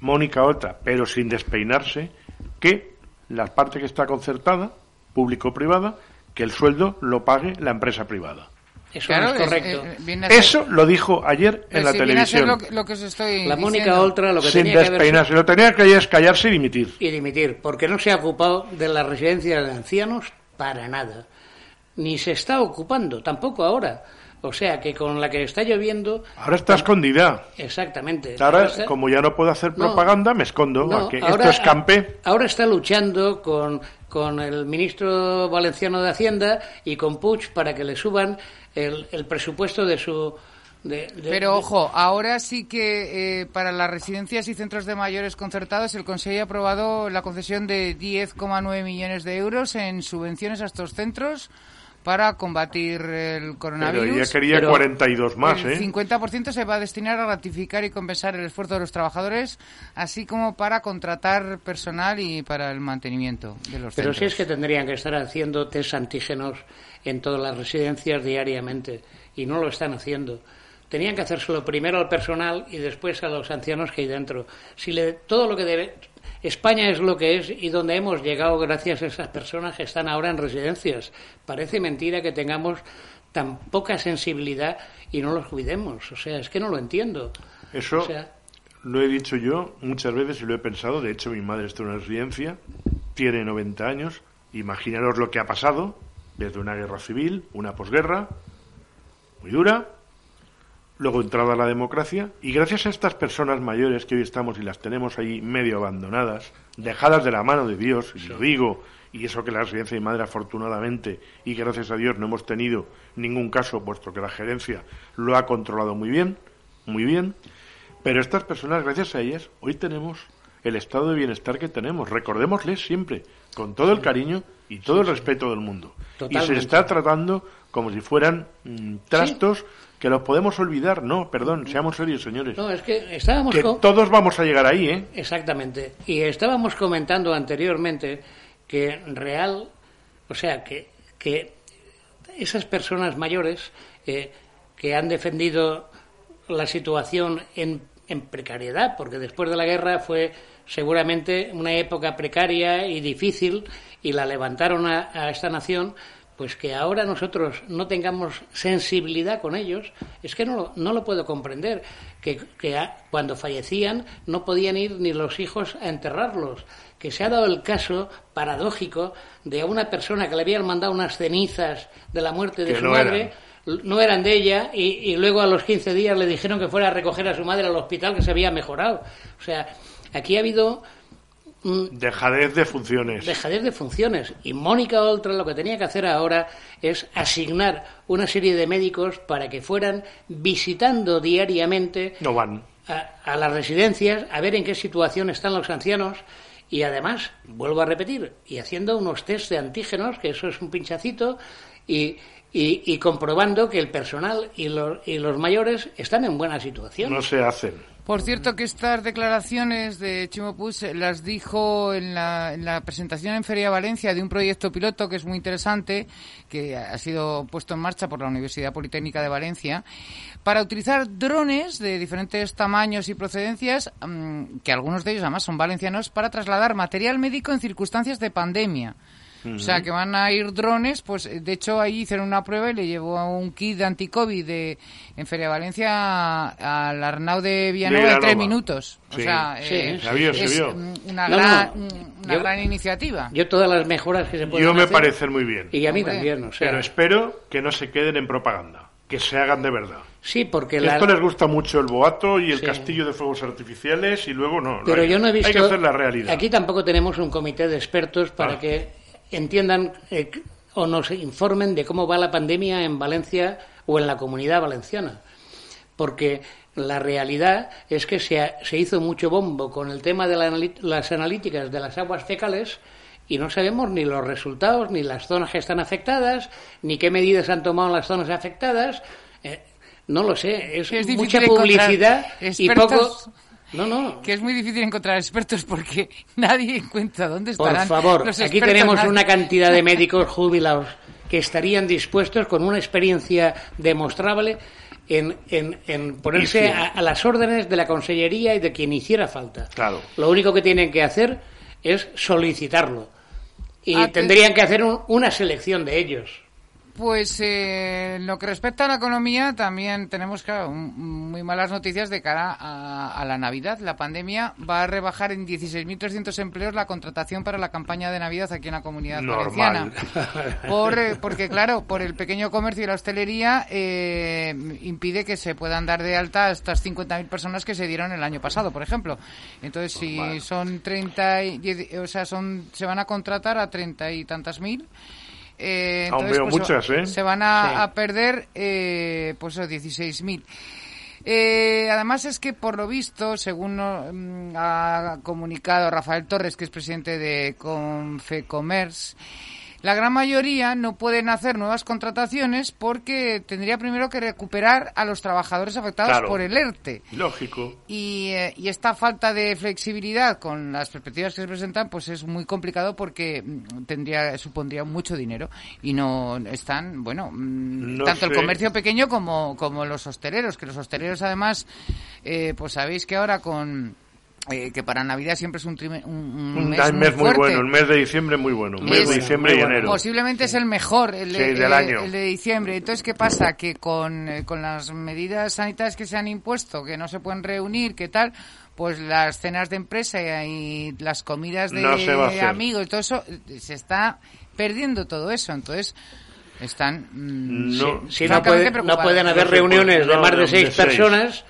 Mónica Ota, pero sin despeinarse, que la parte que está concertada, público-privada, que el sueldo lo pague la empresa privada. Eso Claro, no es correcto. eh, ser- Eso lo dijo ayer en la si televisión. lo, que- lo que os estoy La Mónica. Oltra lo que Sin tenía que haber despeinarse. Lo tenía que es callarse y dimitir. y dimitir, porque no se ha ocupado de las residencias de ancianos para nada. Ni se está ocupando, tampoco ahora. O sea que con la que está lloviendo. Ahora está escondida. Exactamente. Ahora, está- como ya no puedo hacer No. propaganda, me escondo. No, a que ahora- esto escampe. Ahora está luchando con, con el ministro valenciano de Hacienda y con Puig para que le suban el, el presupuesto de su. de- de- Pero ojo, ahora sí que eh, para las residencias y centros de mayores concertados el Consejo ha aprobado la concesión de 10,9 millones de euros en subvenciones a estos centros para combatir el Pero coronavirus. ella quería 42 más, el ¿eh? 50% se va a destinar a ratificar y compensar el esfuerzo de los trabajadores, así como para contratar personal y para el mantenimiento de los Pero centros. sí es que tendrían que estar haciendo test antígenos en todas las residencias diariamente y no lo están haciendo. Tenían que hacérselo primero al personal y después a los ancianos que hay dentro. Si le, todo lo que debe. España es lo que es y donde hemos llegado gracias a esas personas que están ahora en residencias. Parece mentira que tengamos tan poca sensibilidad y no los cuidemos. O sea, es que no lo entiendo. Eso O sea, lo he dicho yo muchas veces y lo he pensado. De hecho, mi madre está en una residencia, tiene 90 años. Imaginaros lo que ha pasado desde una guerra civil, una posguerra, muy dura, luego entrada la democracia, y gracias a estas personas mayores que hoy estamos y las tenemos ahí medio abandonadas, dejadas de la mano de Dios, y lo digo, y eso que la residencia de mi madre afortunadamente, y gracias a Dios no hemos tenido ningún caso, puesto que la gerencia lo ha controlado muy bien, muy bien, pero estas personas, gracias a ellas, hoy tenemos el estado de bienestar que tenemos. Recordémosles siempre, con todo el cariño y todo el respeto del mundo. Y se está tratando como si fueran mm, trastos que los podemos olvidar. No, perdón, seamos serios, señores. no, es que estábamos que todos vamos a llegar ahí, ¿eh? Exactamente. Y estábamos comentando anteriormente que real, o sea, que, que esas personas mayores eh, que han defendido la situación en, en precariedad, porque después de la guerra fue seguramente una época precaria y difícil y la levantaron a, a esta nación, pues que ahora nosotros no tengamos sensibilidad con ellos, es que no lo, no lo puedo comprender. Que, que a- cuando fallecían no podían ir ni los hijos a enterrarlos. Que se ha dado el caso paradójico de una persona que le habían mandado unas cenizas de la muerte de Que su no madre, eran. no eran de ella, y, y luego a los 15 días le dijeron que fuera a recoger a su madre al hospital que se había mejorado. O sea, aquí ha habido Dejadez de funciones. dejadez de funciones. Y Mónica Oltra lo que tenía que hacer ahora es asignar una serie de médicos para que fueran visitando diariamente No van. a, a las residencias a ver en qué situación están los ancianos y además, vuelvo a repetir, y haciendo unos test de antígenos, que eso es un pinchacito, y, y- y comprobando que el personal y los, y los mayores están en buena situación. No se hacen. Por cierto, que estas declaraciones de Chimo Puig las dijo en la, en la presentación en Feria Valencia de un proyecto piloto que es muy interesante, que ha sido puesto en marcha por la Universidad Politécnica de Valencia, para utilizar drones de diferentes tamaños y procedencias, mm, que algunos de ellos además son valencianos, para trasladar material médico en circunstancias de pandemia. O sea, que van a ir drones, pues eh, de hecho ahí hicieron una prueba y le llevó a un kit de anti-COVID de, en Feria Valencia al Arnau de Villanova en tres minutos. O sea, Sí, eh, se vio, se es vio. una, No, gran, no. una Yo- gran iniciativa. Yo todas las mejoras que se pueden Yo me hacer- parecen muy bien. Y a mí Hombre. también, o sea, Pero espero que no se queden en propaganda. Que se hagan de verdad. sí, porque la, Esto les gusta mucho el boato y el Sí. castillo de fuegos artificiales y luego no. no Pero hay, yo no he visto. Hay que hacer la realidad. Aquí tampoco tenemos un comité de expertos para Ah. que entiendan eh, o nos informen de cómo va la pandemia en Valencia o en la comunidad valenciana. Porque la realidad es que se, ha- se hizo mucho bombo con el tema de la las analíticas de las aguas fecales y no sabemos ni los resultados, ni las zonas que están afectadas, ni qué medidas han tomado las zonas afectadas. Eh, no lo sé, es, mucha publicidad y poco... No, no. Que es muy difícil encontrar expertos porque nadie encuentra dónde Por estarán favor, los aquí tenemos nadie. una cantidad de médicos jubilados que estarían dispuestos con una experiencia demostrable en, en- en ponerse a, a las órdenes de la consellería y de quien hiciera falta. Claro. Lo único que tienen que hacer es solicitarlo. Y Ah, tendrían que hacer un- una selección de ellos. Pues eh, en lo que respecta a la economía, también tenemos claro, muy malas noticias de cara a, a la Navidad. La pandemia va a rebajar en 16.300 empleos la contratación para la campaña de Navidad aquí en la comunidad valenciana. Por, eh, porque, claro, por el pequeño comercio y la hostelería eh, impide que se puedan dar de alta a estas 50.000 personas que se dieron el año pasado, por ejemplo. Entonces, si son 30, y, o sea, son, se van a contratar a 30 y tantas mil. Eh, Aún veo pues, muchas, ¿eh? Se van a, Sí. a perder, eh, pues, esos 16.000. Eh, además es que por lo visto, según mm, ha comunicado Rafael Torres, que es presidente de Confecommerce, la gran mayoría no pueden hacer nuevas contrataciones porque tendría primero que recuperar a los trabajadores afectados Claro. por el ERTE. Lógico. Y, eh, y esta falta de flexibilidad con las perspectivas que se presentan, pues es muy complicado porque mm, tendría supondría mucho dinero y no están, bueno, mm, No tanto el comercio pequeño como, como los hosteleros, que los hosteleros además, eh, pues sabéis que ahora con eh, que para Navidad siempre es un, trime- un, un Un mes, mes, muy, fuerte. bueno, el mes de diciembre muy bueno. Mes de diciembre y enero. Posiblemente es el mejor, el de, Sí, del año. el de diciembre. Entonces, ¿qué pasa? Que con, eh, con las medidas sanitarias que se han impuesto, que no se pueden reunir, ¿qué tal? Pues las cenas de empresa y las comidas de No amigos y todo eso, eh, se está perdiendo todo eso. Entonces, están mm, No. Si no, puede- no pueden haber reuniones puede, de más de- de de seis seis. personas,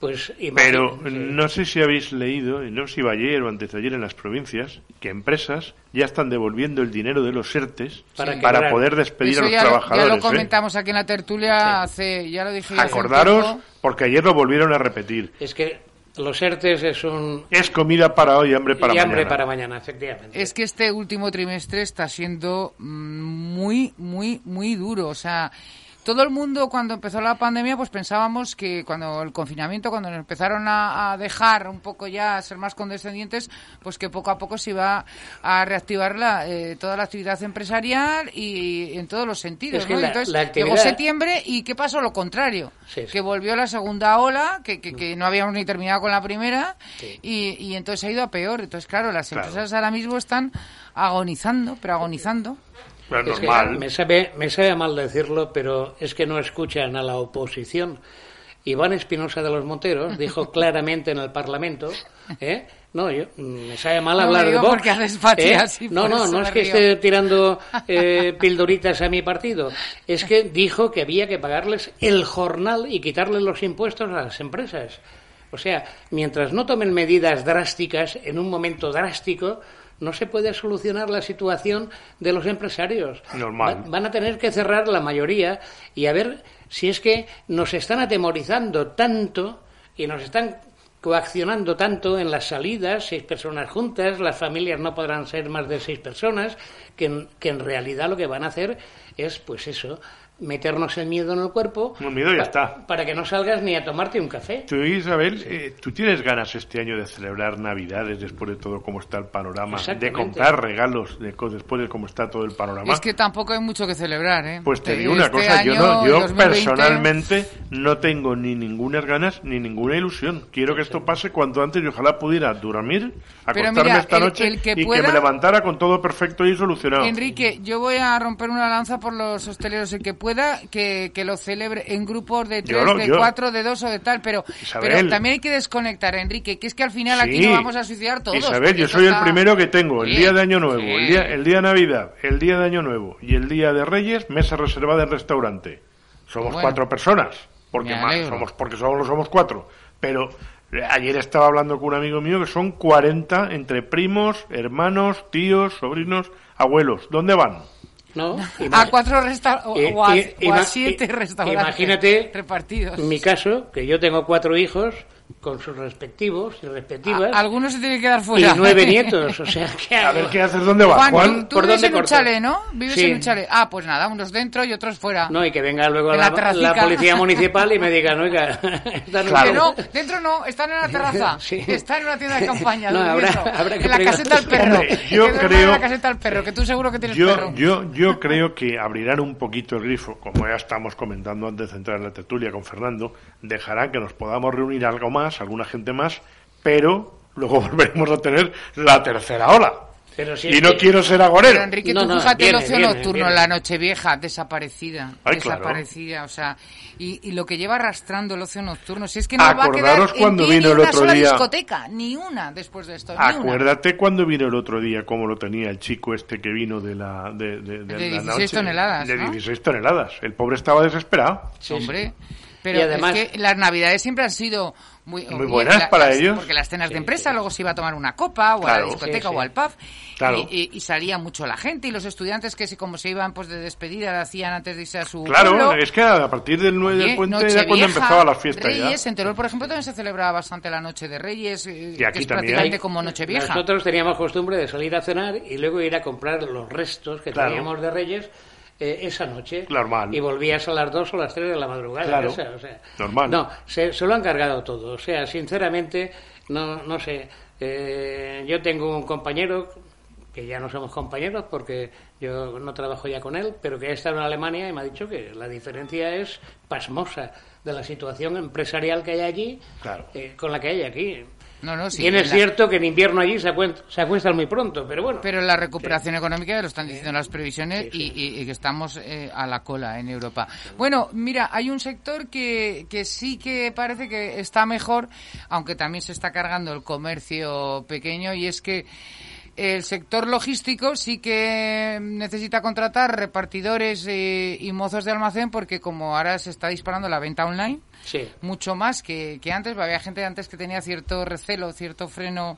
pues Pero no sé si habéis leído, y no sé si ayer o antes de ayer en las provincias, que empresas ya están devolviendo el dinero de los ERTES Para poder despedir Eso a los ya, lo- trabajadores. ya lo ¿eh? comentamos aquí en la tertulia hace, ya lo dije hace un Acordaros, tiempo. porque ayer lo volvieron a repetir. Es que los ERTES es un... Es comida para hoy, hambre para y hambre mañana. para mañana, efectivamente. Es que este último trimestre está siendo mm, muy, muy, muy duro. O sea, todo el mundo cuando empezó la pandemia, pues pensábamos que cuando el confinamiento, cuando nos empezaron a, a dejar un poco ya a ser más condescendientes, pues que poco a poco se iba a reactivar la, eh, toda la actividad empresarial y, en todos los sentidos. Es que ¿no? la- Entonces la llegó septiembre y ¿qué pasó? Lo contrario, Sí, sí. que volvió la segunda ola, que, que, que no habíamos ni terminado con la primera y, y entonces ha ido a peor. Entonces, claro, las Claro. empresas ahora mismo están agonizando, pero agonizando. Pero Es que normal. me, sabe, me sabe mal decirlo, pero es que no escuchan a la oposición. Iván Espinosa de los Monteros dijo claramente en el Parlamento, ¿eh? No, yo, me sabe mal No, hablar digo de Vox. porque ¿eh? así, no, no, no es que río. esté tirando eh, pildoritas a mi partido. Es que dijo que había que pagarles el jornal y quitarles los impuestos a las empresas. O sea, mientras no tomen medidas drásticas en un momento drástico, no se puede solucionar la situación de los empresarios. Normal. Va- van a tener que cerrar la mayoría y a ver si es que nos están atemorizando tanto y nos están coaccionando tanto en las salidas, seis personas juntas, las familias no podrán ser más de seis personas, que en, que en realidad lo que van a hacer es, pues eso, meternos el miedo en el cuerpo El miedo ya pa- está. para que no salgas ni a tomarte un café. Tú, Isabel, eh, ¿tú tienes ganas este año de celebrar Navidades después de todo cómo está el panorama? De comprar regalos de, después de cómo está todo el panorama. Es que tampoco hay mucho que celebrar, ¿eh? Pues te Este- digo una este cosa, yo, no, yo 2020, personalmente no tengo ni ninguna ganas ni ninguna ilusión. Quiero que esto pase cuanto antes y ojalá pudiera dormir, acostarme mira, esta el- noche el que y que me levantara con todo perfecto y solucionado. Enrique, yo voy a romper una lanza por los hosteleros. El que pueda, que, que lo celebre en grupos de tres, lo- de yo- cuatro, de dos o de tal. Pero, Isabel. pero también hay que desconectar, Enrique, que es que al final aquí nos vamos a suicidar todos. Isabel, yo soy el primero que tengo el Sí, día de Año Nuevo, sí. el día el día de Navidad, el día de Año Nuevo y el día de Reyes, mesa reservada en restaurante. Somos Bueno. cuatro personas, porque más, somos porque solo somos cuatro. Pero eh, ayer estaba hablando con un amigo mío que son 40 entre primos, hermanos, tíos, sobrinos, abuelos. ¿Dónde van? ¿No? A cuatro resta o, Eh, o a, i- o a ima- siete i- restaurantes imagínate repartidos. En mi caso, que yo tengo cuatro hijos con sus respectivos y respectivas. A- algunos se tienen que dar fuera. Y nueve nietos, o sea, ¿qué A hago? ver qué haces, ¿dónde vas, Juan, Juan? tú, ¿Por vives dónde en un corto? chalet, ¿no? Vives Sí. en un chalet. Ah, pues nada, unos dentro y otros fuera. No, y que venga luego la, la la policía municipal y me diga, no, oiga, no- Que no, dentro no, están en la terraza. Sí. Están en una tienda de campaña. No, habrá- habrá que en la caseta del perro. Hombre, yo que creo- En la caseta del perro, que tú seguro que tienes Yo, perro. yo, yo creo que abrirán un poquito el grifo, como ya estamos comentando antes de entrar en la tertulia con Fernando, dejarán que nos podamos reunir algo más, alguna gente más, pero luego volveremos a tener la tercera ola. Pero si y no que- quiero ser agorero. Pero Enrique, No, tú no, fíjate viene, el ocio viene, nocturno, viene. la noche vieja, desaparecida. Ay, claro. desaparecida, o sea, y, y lo que lleva arrastrando el ocio nocturno, si es que no va a Acordaros quedar cuando en vino ni el una otro sola día- discoteca, ni una después de esto. Acuérdate cuando vino el otro día, cómo lo tenía el chico este que vino de la de, de, de De la 16 noche. toneladas, De ¿no? 16 toneladas. El pobre estaba desesperado. Hombre, pero Y además- es que las navidades siempre han sido muy, buenas para las- ellos. Porque las cenas de empresa luego se iba a tomar una copa o a la discoteca Sí, sí. o al pub Claro. y, y- y salía mucho la gente y los estudiantes que se, como se iban pues de despedida lo hacían antes de irse a su Claro, pueblo. es que a partir del 9 del Oye, puente era cuando empezaba la fiesta Reyes, ya. en Teruel, por ejemplo, también se celebraba bastante la Noche de Reyes, eh, Y aquí que es también. prácticamente como Nochevieja. Nosotros teníamos costumbre de salir a cenar y luego ir a comprar los restos que Claro. teníamos de Reyes eh, esa noche. Normal. Y volvías a las 2 o las 3 de la madrugada. Claro. o sea, o sea, Normal. No, se, se lo han cargado todo. O sea, sinceramente, no, no sé. eh, yo tengo un compañero que ya no somos compañeros porque yo no trabajo ya con él, pero que ha estado en Alemania y me ha dicho que la diferencia es pasmosa de la situación empresarial que hay allí Claro. eh, con la que hay aquí. No, no, sí, Bien es la- cierto que en invierno allí se, acuent- se acuestan muy pronto, pero bueno. Pero la recuperación económica ya lo están diciendo las previsiones Y, y- y que estamos eh, a la cola en Europa. Bueno, mira, hay un sector que, que sí que parece que está mejor, aunque también se está cargando el comercio pequeño, y es que el sector logístico sí que necesita contratar repartidores eh, y mozos de almacén porque como ahora se está disparando la venta online, Sí. mucho más que, que antes. Había gente antes que tenía cierto recelo, cierto freno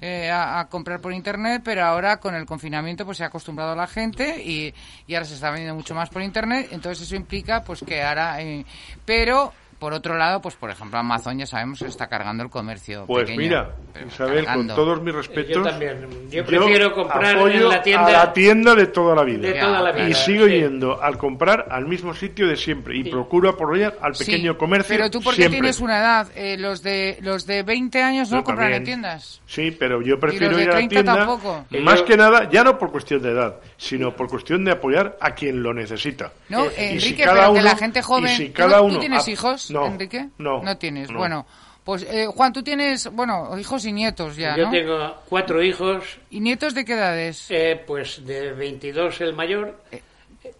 eh, a, a comprar por internet, pero ahora con el confinamiento pues se ha acostumbrado la gente y, y ahora se está vendiendo mucho más por internet. Entonces eso implica pues que ahora, eh, pero por otro lado, pues por ejemplo Amazon ya sabemos que está cargando el comercio. Pues pequeño, mira, Isabel, con todos mis respetos. Yo también. Yo prefiero comprar apoyo en la tienda- a la tienda de toda la vida. De toda la vida, Y sigo sí. yendo al comprar al mismo sitio de siempre y procuro apoyar al Sí, pequeño comercio. Pero tú porque siempre. tienes una edad, Eh, los de los de 20 años no compran en tiendas. Sí, pero yo prefiero los de ir a la 30 tienda tampoco. más Yo- que nada, ya no por cuestión de edad, sino por cuestión de apoyar a quien lo necesita. No, Y Enrique, si pero cada que la gente y joven... si ¿Tú cada no- uno ¿Tú tienes hijos, no, Enrique? No, No tienes. no. Bueno, pues eh, Juan, tú tienes, bueno, hijos y nietos ya, Yo ¿no? tengo cuatro hijos, ¿Y nietos de qué edades? eh, pues de 22 el mayor,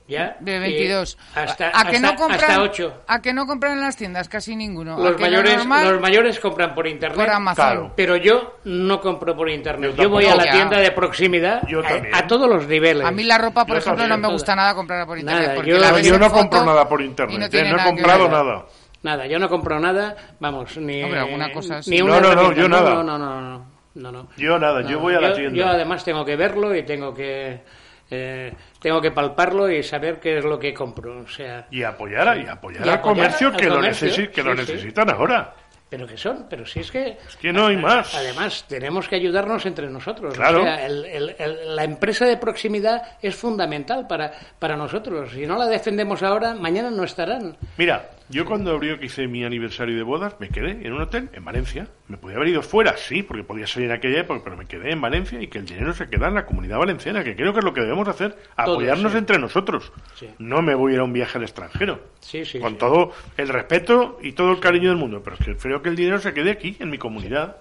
ya. De y 22. Hasta, ¿A que no hasta- compran, hasta 8. ¿A que no compran en las tiendas? Casi ninguno. ¿A Los mayores, normal? los mayores compran por internet. Por Amazon. Claro. Pero yo no compro por internet. Yo Yo, voy a la Ya. tienda de proximidad Yo a- también. a, todos los niveles. A mí la ropa, por Yo ejemplo, también. no me gusta nada comprarla por internet. Nada, yo- la No, yo no compro nada por internet, no eh, no he comprado nada. Nada, yo no compro nada, vamos, ni, Hombre, alguna cosa ni No, una no, no, yo nada. No, no, no, no, no, no. Yo nada, yo voy a la tienda. Yo además tengo que verlo y tengo que eh, tengo que palparlo y saber qué es lo que compro, o sea, Y apoyar, a- y apoyar Y al comercio al que, lo, necesi- que lo sí, sí. necesitan ahora. pero que son, pero si es que Es que no hay más. Además, tenemos que ayudarnos entre nosotros. Claro. O sea, el- el- el- la empresa de proximidad es fundamental para, para nosotros. Si no la defendemos ahora, mañana no estarán. Mira, yo cuando abrió que hice mi aniversario de bodas, me quedé en un hotel en Valencia. Me podía haber ido fuera, sí, porque podía ser en aquella época, pero me quedé en Valencia y que el dinero se queda en la comunidad valenciana, que creo que es lo que debemos hacer, apoyarnos sí. entre nosotros. Sí. No me voy a ir a un viaje al extranjero. Sí, sí, con sí. todo el respeto y todo el cariño del mundo, pero es que creo que el dinero se quede aquí, en mi comunidad.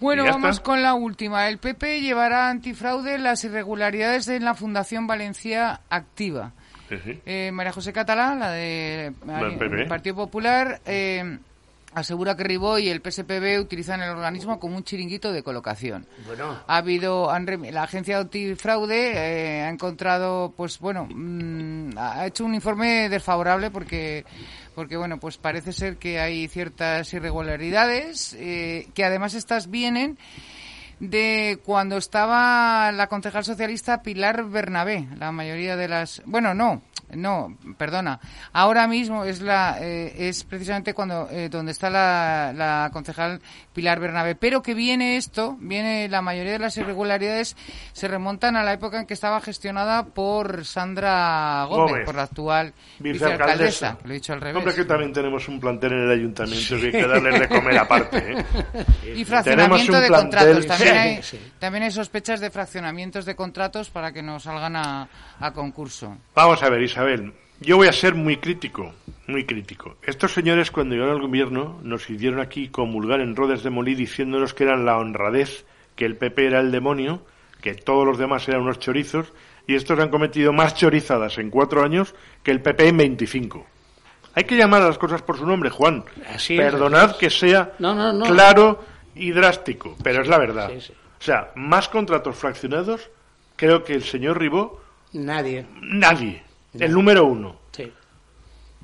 Bueno, vamos está. con la última. El PP llevará a antifraude las irregularidades de la Fundación Valencia Activa. Eh, María José Catalá, la de del el Partido Popular, eh, asegura que Ribó y el PSPB utilizan el organismo como un chiringuito de colocación. Bueno, Ha habido han la agencia antifraude eh, ha encontrado, pues bueno, mm, ha hecho un informe desfavorable porque porque bueno, pues parece ser que hay ciertas irregularidades eh, que además estas vienen de cuando estaba la concejal socialista Pilar Bernabé. La mayoría de las, bueno, no, no, perdona. Ahora mismo es la eh, es precisamente cuando eh, donde está la, la concejal Pilar Bernabé, pero que viene esto, viene la mayoría de las irregularidades se remontan a la época en que estaba gestionada por Sandra Gómez, Gómez. por la actual Vicealcaldesa. Lo he dicho al revés. Hombre, que también tenemos un plantel en el ayuntamiento que hay que darle de comer aparte. ¿eh? Y fraccionamiento de plantel- contratos. También, Sí, hay, sí. también hay sospechas de fraccionamientos de contratos para que nos salgan a, a concurso. Vamos a ver, Isabel. Yo voy a ser muy crítico, muy crítico. Estos señores, cuando llegaron al gobierno, nos hicieron aquí comulgar en Rodes de Molí diciéndonos que eran la honradez, que el PP era el demonio, que todos los demás eran unos chorizos, y estos han cometido más chorizadas en cuatro años que el PP en 25. Hay que llamar a las cosas por su nombre, Juan. Así es, Perdonad es. que sea No, no, no. claro y drástico, pero es la verdad. Sí, sí. O sea, más contratos fraccionados, creo que el señor Ribó, Nadie. nadie. El número uno. Sí.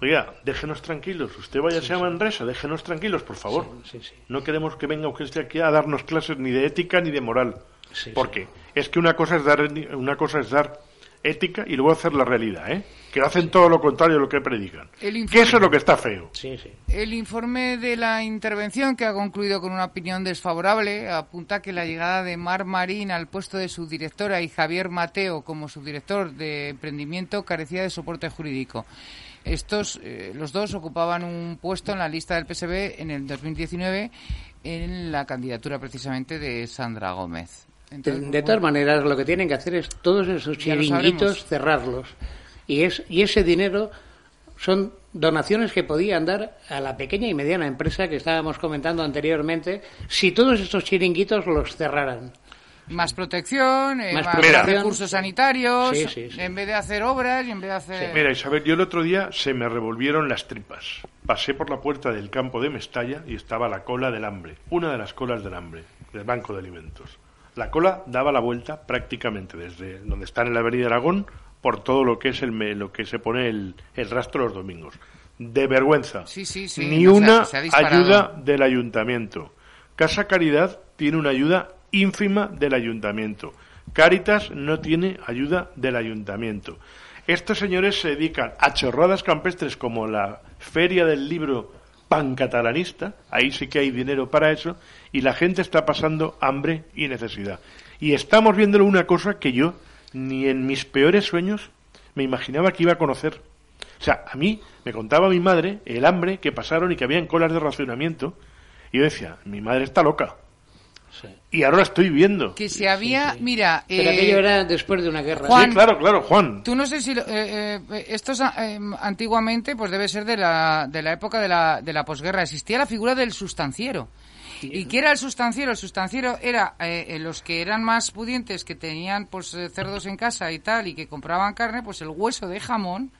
Oiga, déjenos tranquilos. Usted vaya a Manresa, déjenos tranquilos, por favor. Sí, sí. No queremos que venga usted aquí a darnos clases ni de ética ni de moral. Sí, Porque es que una cosa es dar una cosa es dar ética y luego hacer la realidad, ¿eh? Que hacen todo lo contrario a lo que predican. El Que informe- eso es lo que está feo. Sí, sí. El informe de la intervención, que ha concluido con una opinión desfavorable, apunta que la llegada de Mar Marín al puesto de subdirectora y Javier Mateo como subdirector de emprendimiento carecía de soporte jurídico. Estos, eh, los dos, ocupaban un puesto en la lista del PSB en el 2019 en la candidatura precisamente de Sandra Gómez. De, Entonces, de todas maneras, lo que tienen que hacer es todos esos chiringuitos cerrarlos. Y, es, y ese dinero son donaciones que podían dar a la pequeña y mediana empresa que estábamos comentando anteriormente si todos estos chiringuitos los cerraran. Más protección, eh, Más más, protección. recursos sanitarios, Sí, sí, sí. en vez de hacer obras y en vez de hacer... Mira, Isabel, yo el otro día se me revolvieron las tripas. Pasé por la puerta del campo de Mestalla y estaba la cola del hambre, una de las colas del hambre, del Banco de Alimentos. La cola daba la vuelta prácticamente desde donde está en la Avenida Aragón por todo lo que es el lo que se pone el, el rastro los domingos. De vergüenza. Sí, sí, sí, Ni una ha ayuda del ayuntamiento. Casa Caridad tiene una ayuda ínfima del ayuntamiento. Cáritas no tiene ayuda del ayuntamiento. Estos señores se dedican a chorradas campestres como la feria del libro pancatalanista, ahí sí que hay dinero para eso, y la gente está pasando hambre y necesidad. Y estamos viéndolo una cosa que yo ni en mis peores sueños me imaginaba que iba a conocer. O sea, a mí me contaba mi madre el hambre que pasaron y que habían colas de racionamiento, y yo decía, mi madre está loca. Y ahora estoy viendo. Que se había, mira, Pero eh, aquello era después de una guerra. Juan- Sí, claro, claro, Juan. Tú no sé si lo- eh, eh, esto es, eh, antiguamente pues debe ser de la, de la época de la, de la posguerra. Existía la figura del sustanciero. ¿Y qué era el sustanciero? El sustanciero era eh, eh, los que eran más pudientes, que tenían pues eh, cerdos en casa y tal, y que compraban carne, pues el hueso de jamón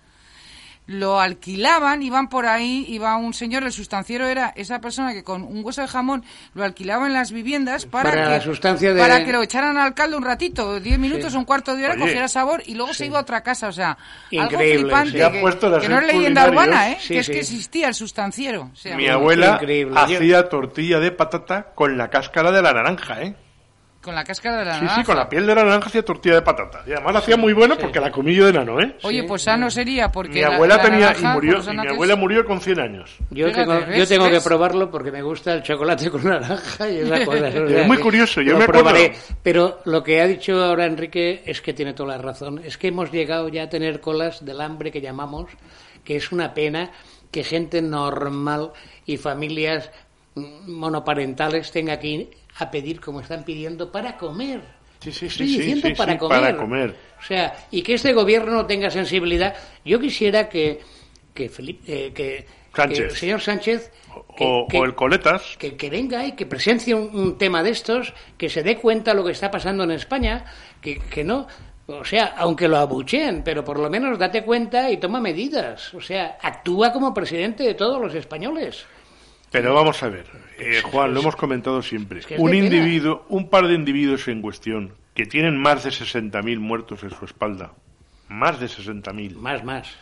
lo alquilaban, iban por ahí, iba un señor, el sustanciero era esa persona que con un hueso de jamón lo alquilaba en las viviendas para, Para que, la sustancia de- para que lo echaran al caldo un ratito, 10 minutos, Sí. un cuarto de hora, Oye. cogiera sabor y luego se iba a otra casa, o sea, algo Increíble, flipante, que, no es leyenda urbana, ¿eh? Sí, que es sí. que existía el sustanciero. o sea, Mi abuela Increíble. hacía tortilla de patata con la cáscara de la naranja, ¿eh? Con la cáscara de la Sí, naranja. sí, con la piel de la naranja hacía tortilla de patata. Y además la hacía muy buena porque la comí yo de nano, ¿eh? Oye, pues sano sería porque Mi la- abuela la tenía naranja, y murió, por lo y sana mi abuela murió con 100 años. Yo Fíjate, tengo, ¿ves? yo tengo que ¿ves? probarlo porque me gusta el chocolate con naranja y esas cosas. o Es muy que curioso, yo lo me acuerdo. probaré. Pero lo que ha dicho ahora Enrique es que tiene toda la razón. Es que hemos llegado ya a tener colas del hambre que llamamos, que es una pena que gente normal y familias mm, monoparentales tenga que ir a pedir como están pidiendo para comer. Sí, sí, Estoy sí, diciendo sí, para comer. para comer. O sea, y que este gobierno no tenga sensibilidad. Yo quisiera que que Felipe, eh, que, Sánchez. que el señor Sánchez que- O, que- o el coletas. que, que venga y que presencie un, un tema de estos, que se dé cuenta lo que está pasando en España, que, que no, o sea, aunque lo abucheen, pero por lo menos date cuenta y toma medidas, o sea, actúa como presidente de todos los españoles. Pero vamos a ver, eh, Juan, lo hemos comentado siempre. que es un individuo, un par de individuos en cuestión que tienen más de 60.000 muertos en su espalda, más de 60.000, Más, más.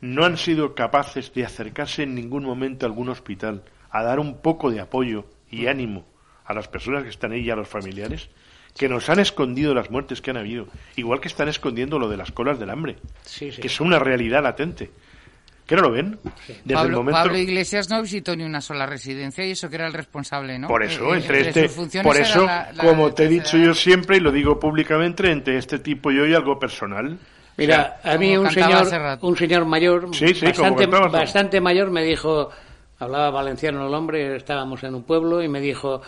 no han sido capaces de acercarse en ningún momento a algún hospital a dar un poco de apoyo Mm. y ánimo a las personas que están ahí y a los familiares, que nos han escondido las muertes que han habido, igual que están escondiendo lo de las colas del hambre, Sí, sí. que es una realidad latente. ¿Que no lo ven? Desde el Pablo, momento... Pablo Iglesias no visitó ni una sola residencia y eso que era el responsable, ¿no? Por eso, Eh, entre entre este, por eso, la- la como te he dicho yo siempre y lo digo públicamente, entre este tipo y yo hay algo personal. Mira, a mí un señor, un señor mayor, Sí, sí, bastante mayor, me dijo, hablaba valenciano el hombre, estábamos en un pueblo y me dijo,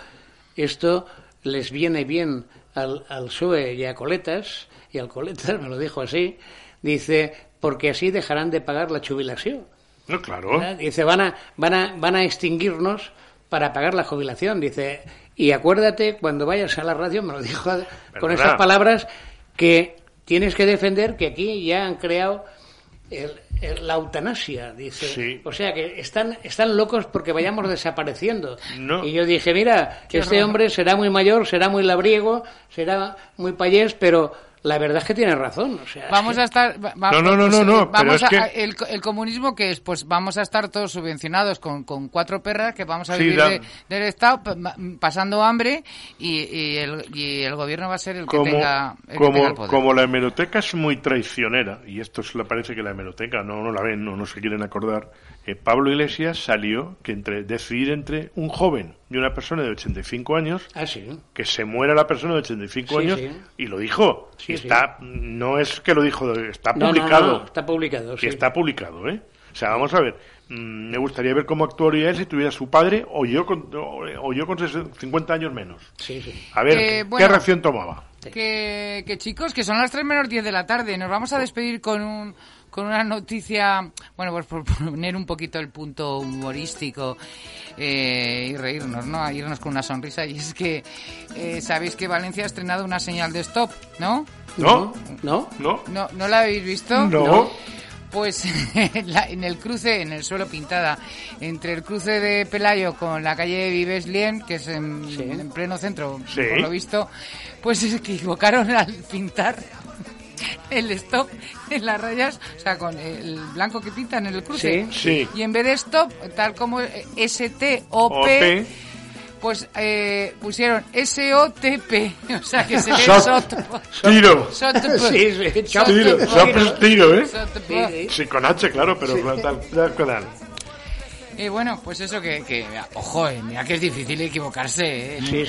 esto les viene bien al, al PSOE y a Coletas, y al Coletas me lo dijo así, dice, porque así dejarán de pagar la jubilación. No, claro. ¿verdad? Dice, van a, van a, van a extinguirnos para pagar la jubilación. Dice, y acuérdate cuando vayas a la radio, me lo dijo con esas palabras, que tienes que defender que aquí ya han creado el- el- la eutanasia. Dice, Sí. o sea que están, están locos porque vayamos desapareciendo. No. Y yo dije, mira, Qué este hombre será muy mayor, será muy labriego, será muy payés, pero la verdad es que tiene razón. O sea, Vamos a estar. va- va- No, no, no, pues, no, no, Vamos pero es a, que- el, el comunismo que es, pues vamos a estar todos subvencionados con, con cuatro perras que vamos a Sí, vivir de- del Estado pasando hambre y, y el, y el gobierno va a ser el que Como, tenga, el que tenga el como, poder. como la hemeroteca es muy traicionera, y esto es, le parece que la hemeroteca no, no la ven, no, no se quieren acordar, Pablo Iglesias salió que entre decidir entre un joven y una persona de 85 años, Ah, sí. que se muera la persona de 85 Sí, años, sí. y lo dijo. Sí, Y está, No es que lo dijo, está No, no, publicado. no, está publicado, Y está publicado, ¿eh? O sea, vamos a ver. mm, me gustaría ver cómo actuaría él si tuviera su padre o yo con, o, o yo con 60 50 años menos. Sí, sí. A ver, Eh, ¿qué bueno. reacción tomaba? Que, que chicos, que son las 3 menos 10 de la tarde. Nos vamos a despedir con un con una noticia, bueno, pues por poner un poquito el punto humorístico eh, y reírnos, ¿no? A irnos con una sonrisa. Y es que eh, sabéis que Valencia ha estrenado una señal de stop, ¿no? ¿No? ¿No? ¿No? ¿No, ¿no la habéis visto? No. Pues en la- en el cruce, en el suelo pintada, entre el cruce de Pelayo con la calle Vives Lien, que es en, en pleno centro, Sí. por lo visto, pues se equivocaron al pintar el stop en las rayas, o sea, con el blanco que pintan en el cruce. Sí. Sí. Y en vez de stop, tal como STOP, OP. pues eh, pusieron SOTP, o sea, que se lee Sot-. Tiro. Sí, sí. Tiro, tiro, ¿eh? Sí, con H, claro, pero tal, tal, con L. Y bueno, pues eso que, que ojo, eh, mira que es difícil equivocarse, ¿eh? Sí,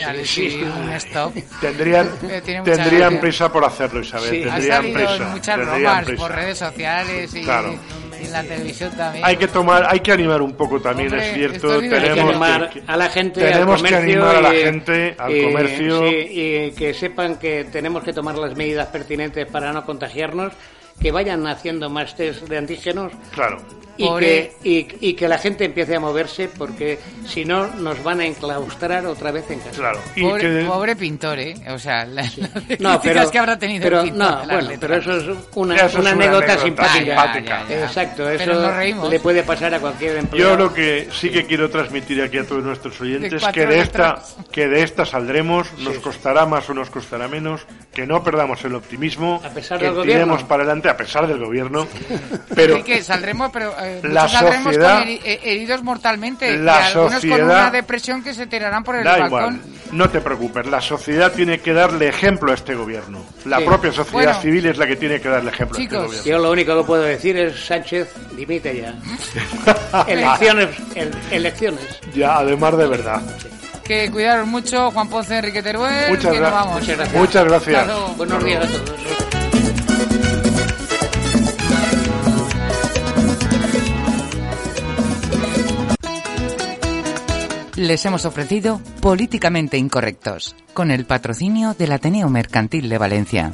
sí, un stop. Tendrían, Eh, tendrían gracia. prisa por hacerlo, Isabel. Sí. Ha Tendrían salido prisa. en muchas tendrían bromas prisa. por redes sociales y, Claro. y en la televisión también. Hay que tomar, hay que animar un poco también, Hombre, es cierto. es que Tenemos animar que- a la gente tenemos al que comercio animar a la y- gente al y- comercio. sí, y que sepan que tenemos que tomar las medidas pertinentes para no contagiarnos que vayan haciendo más test de antígenos Claro. Y que, y, y que la gente empiece a moverse porque si no nos van a enclaustrar otra vez en casa. Claro. Pobre, pobre pintor, ¿eh? O sea, la- las No, críticas pero, que habrá tenido pero, el pintor no, bueno, letras. pero eso es una, Eso es una una anécdota, anécdota simpática. simpática. Ya, ya, ya. Exacto, eso le puede pasar a cualquier empleado. Yo lo que sí que quiero transmitir aquí a todos nuestros oyentes cuatro que de esta que de esta saldremos, nos costará más o nos costará menos, que no perdamos el optimismo, A pesar que del tiremos gobierno. para adelante a pesar del gobierno, pero Sí que saldremos, pero eh, La sociedad- con eh, heridos mortalmente. La y algunos con sociedad- una depresión que se tirarán por el da balcón. igual, no te preocupes, la sociedad tiene que darle ejemplo a este gobierno. La Sí. propia sociedad Bueno. civil es la que tiene que darle ejemplo a este Chicos, gobierno. yo lo único que puedo decir es Sánchez, dimite ya. elecciones, el- elecciones. Ya, además de verdad. Que cuidaros mucho, Juan Ponce, Enrique Teruel. Muchas que gra- nos vamos. muchas gracias. Muchas gracias. Buenos días a todos. Les hemos ofrecido Políticamente Incorrectos, con el patrocinio del Ateneo Mercantil de Valencia.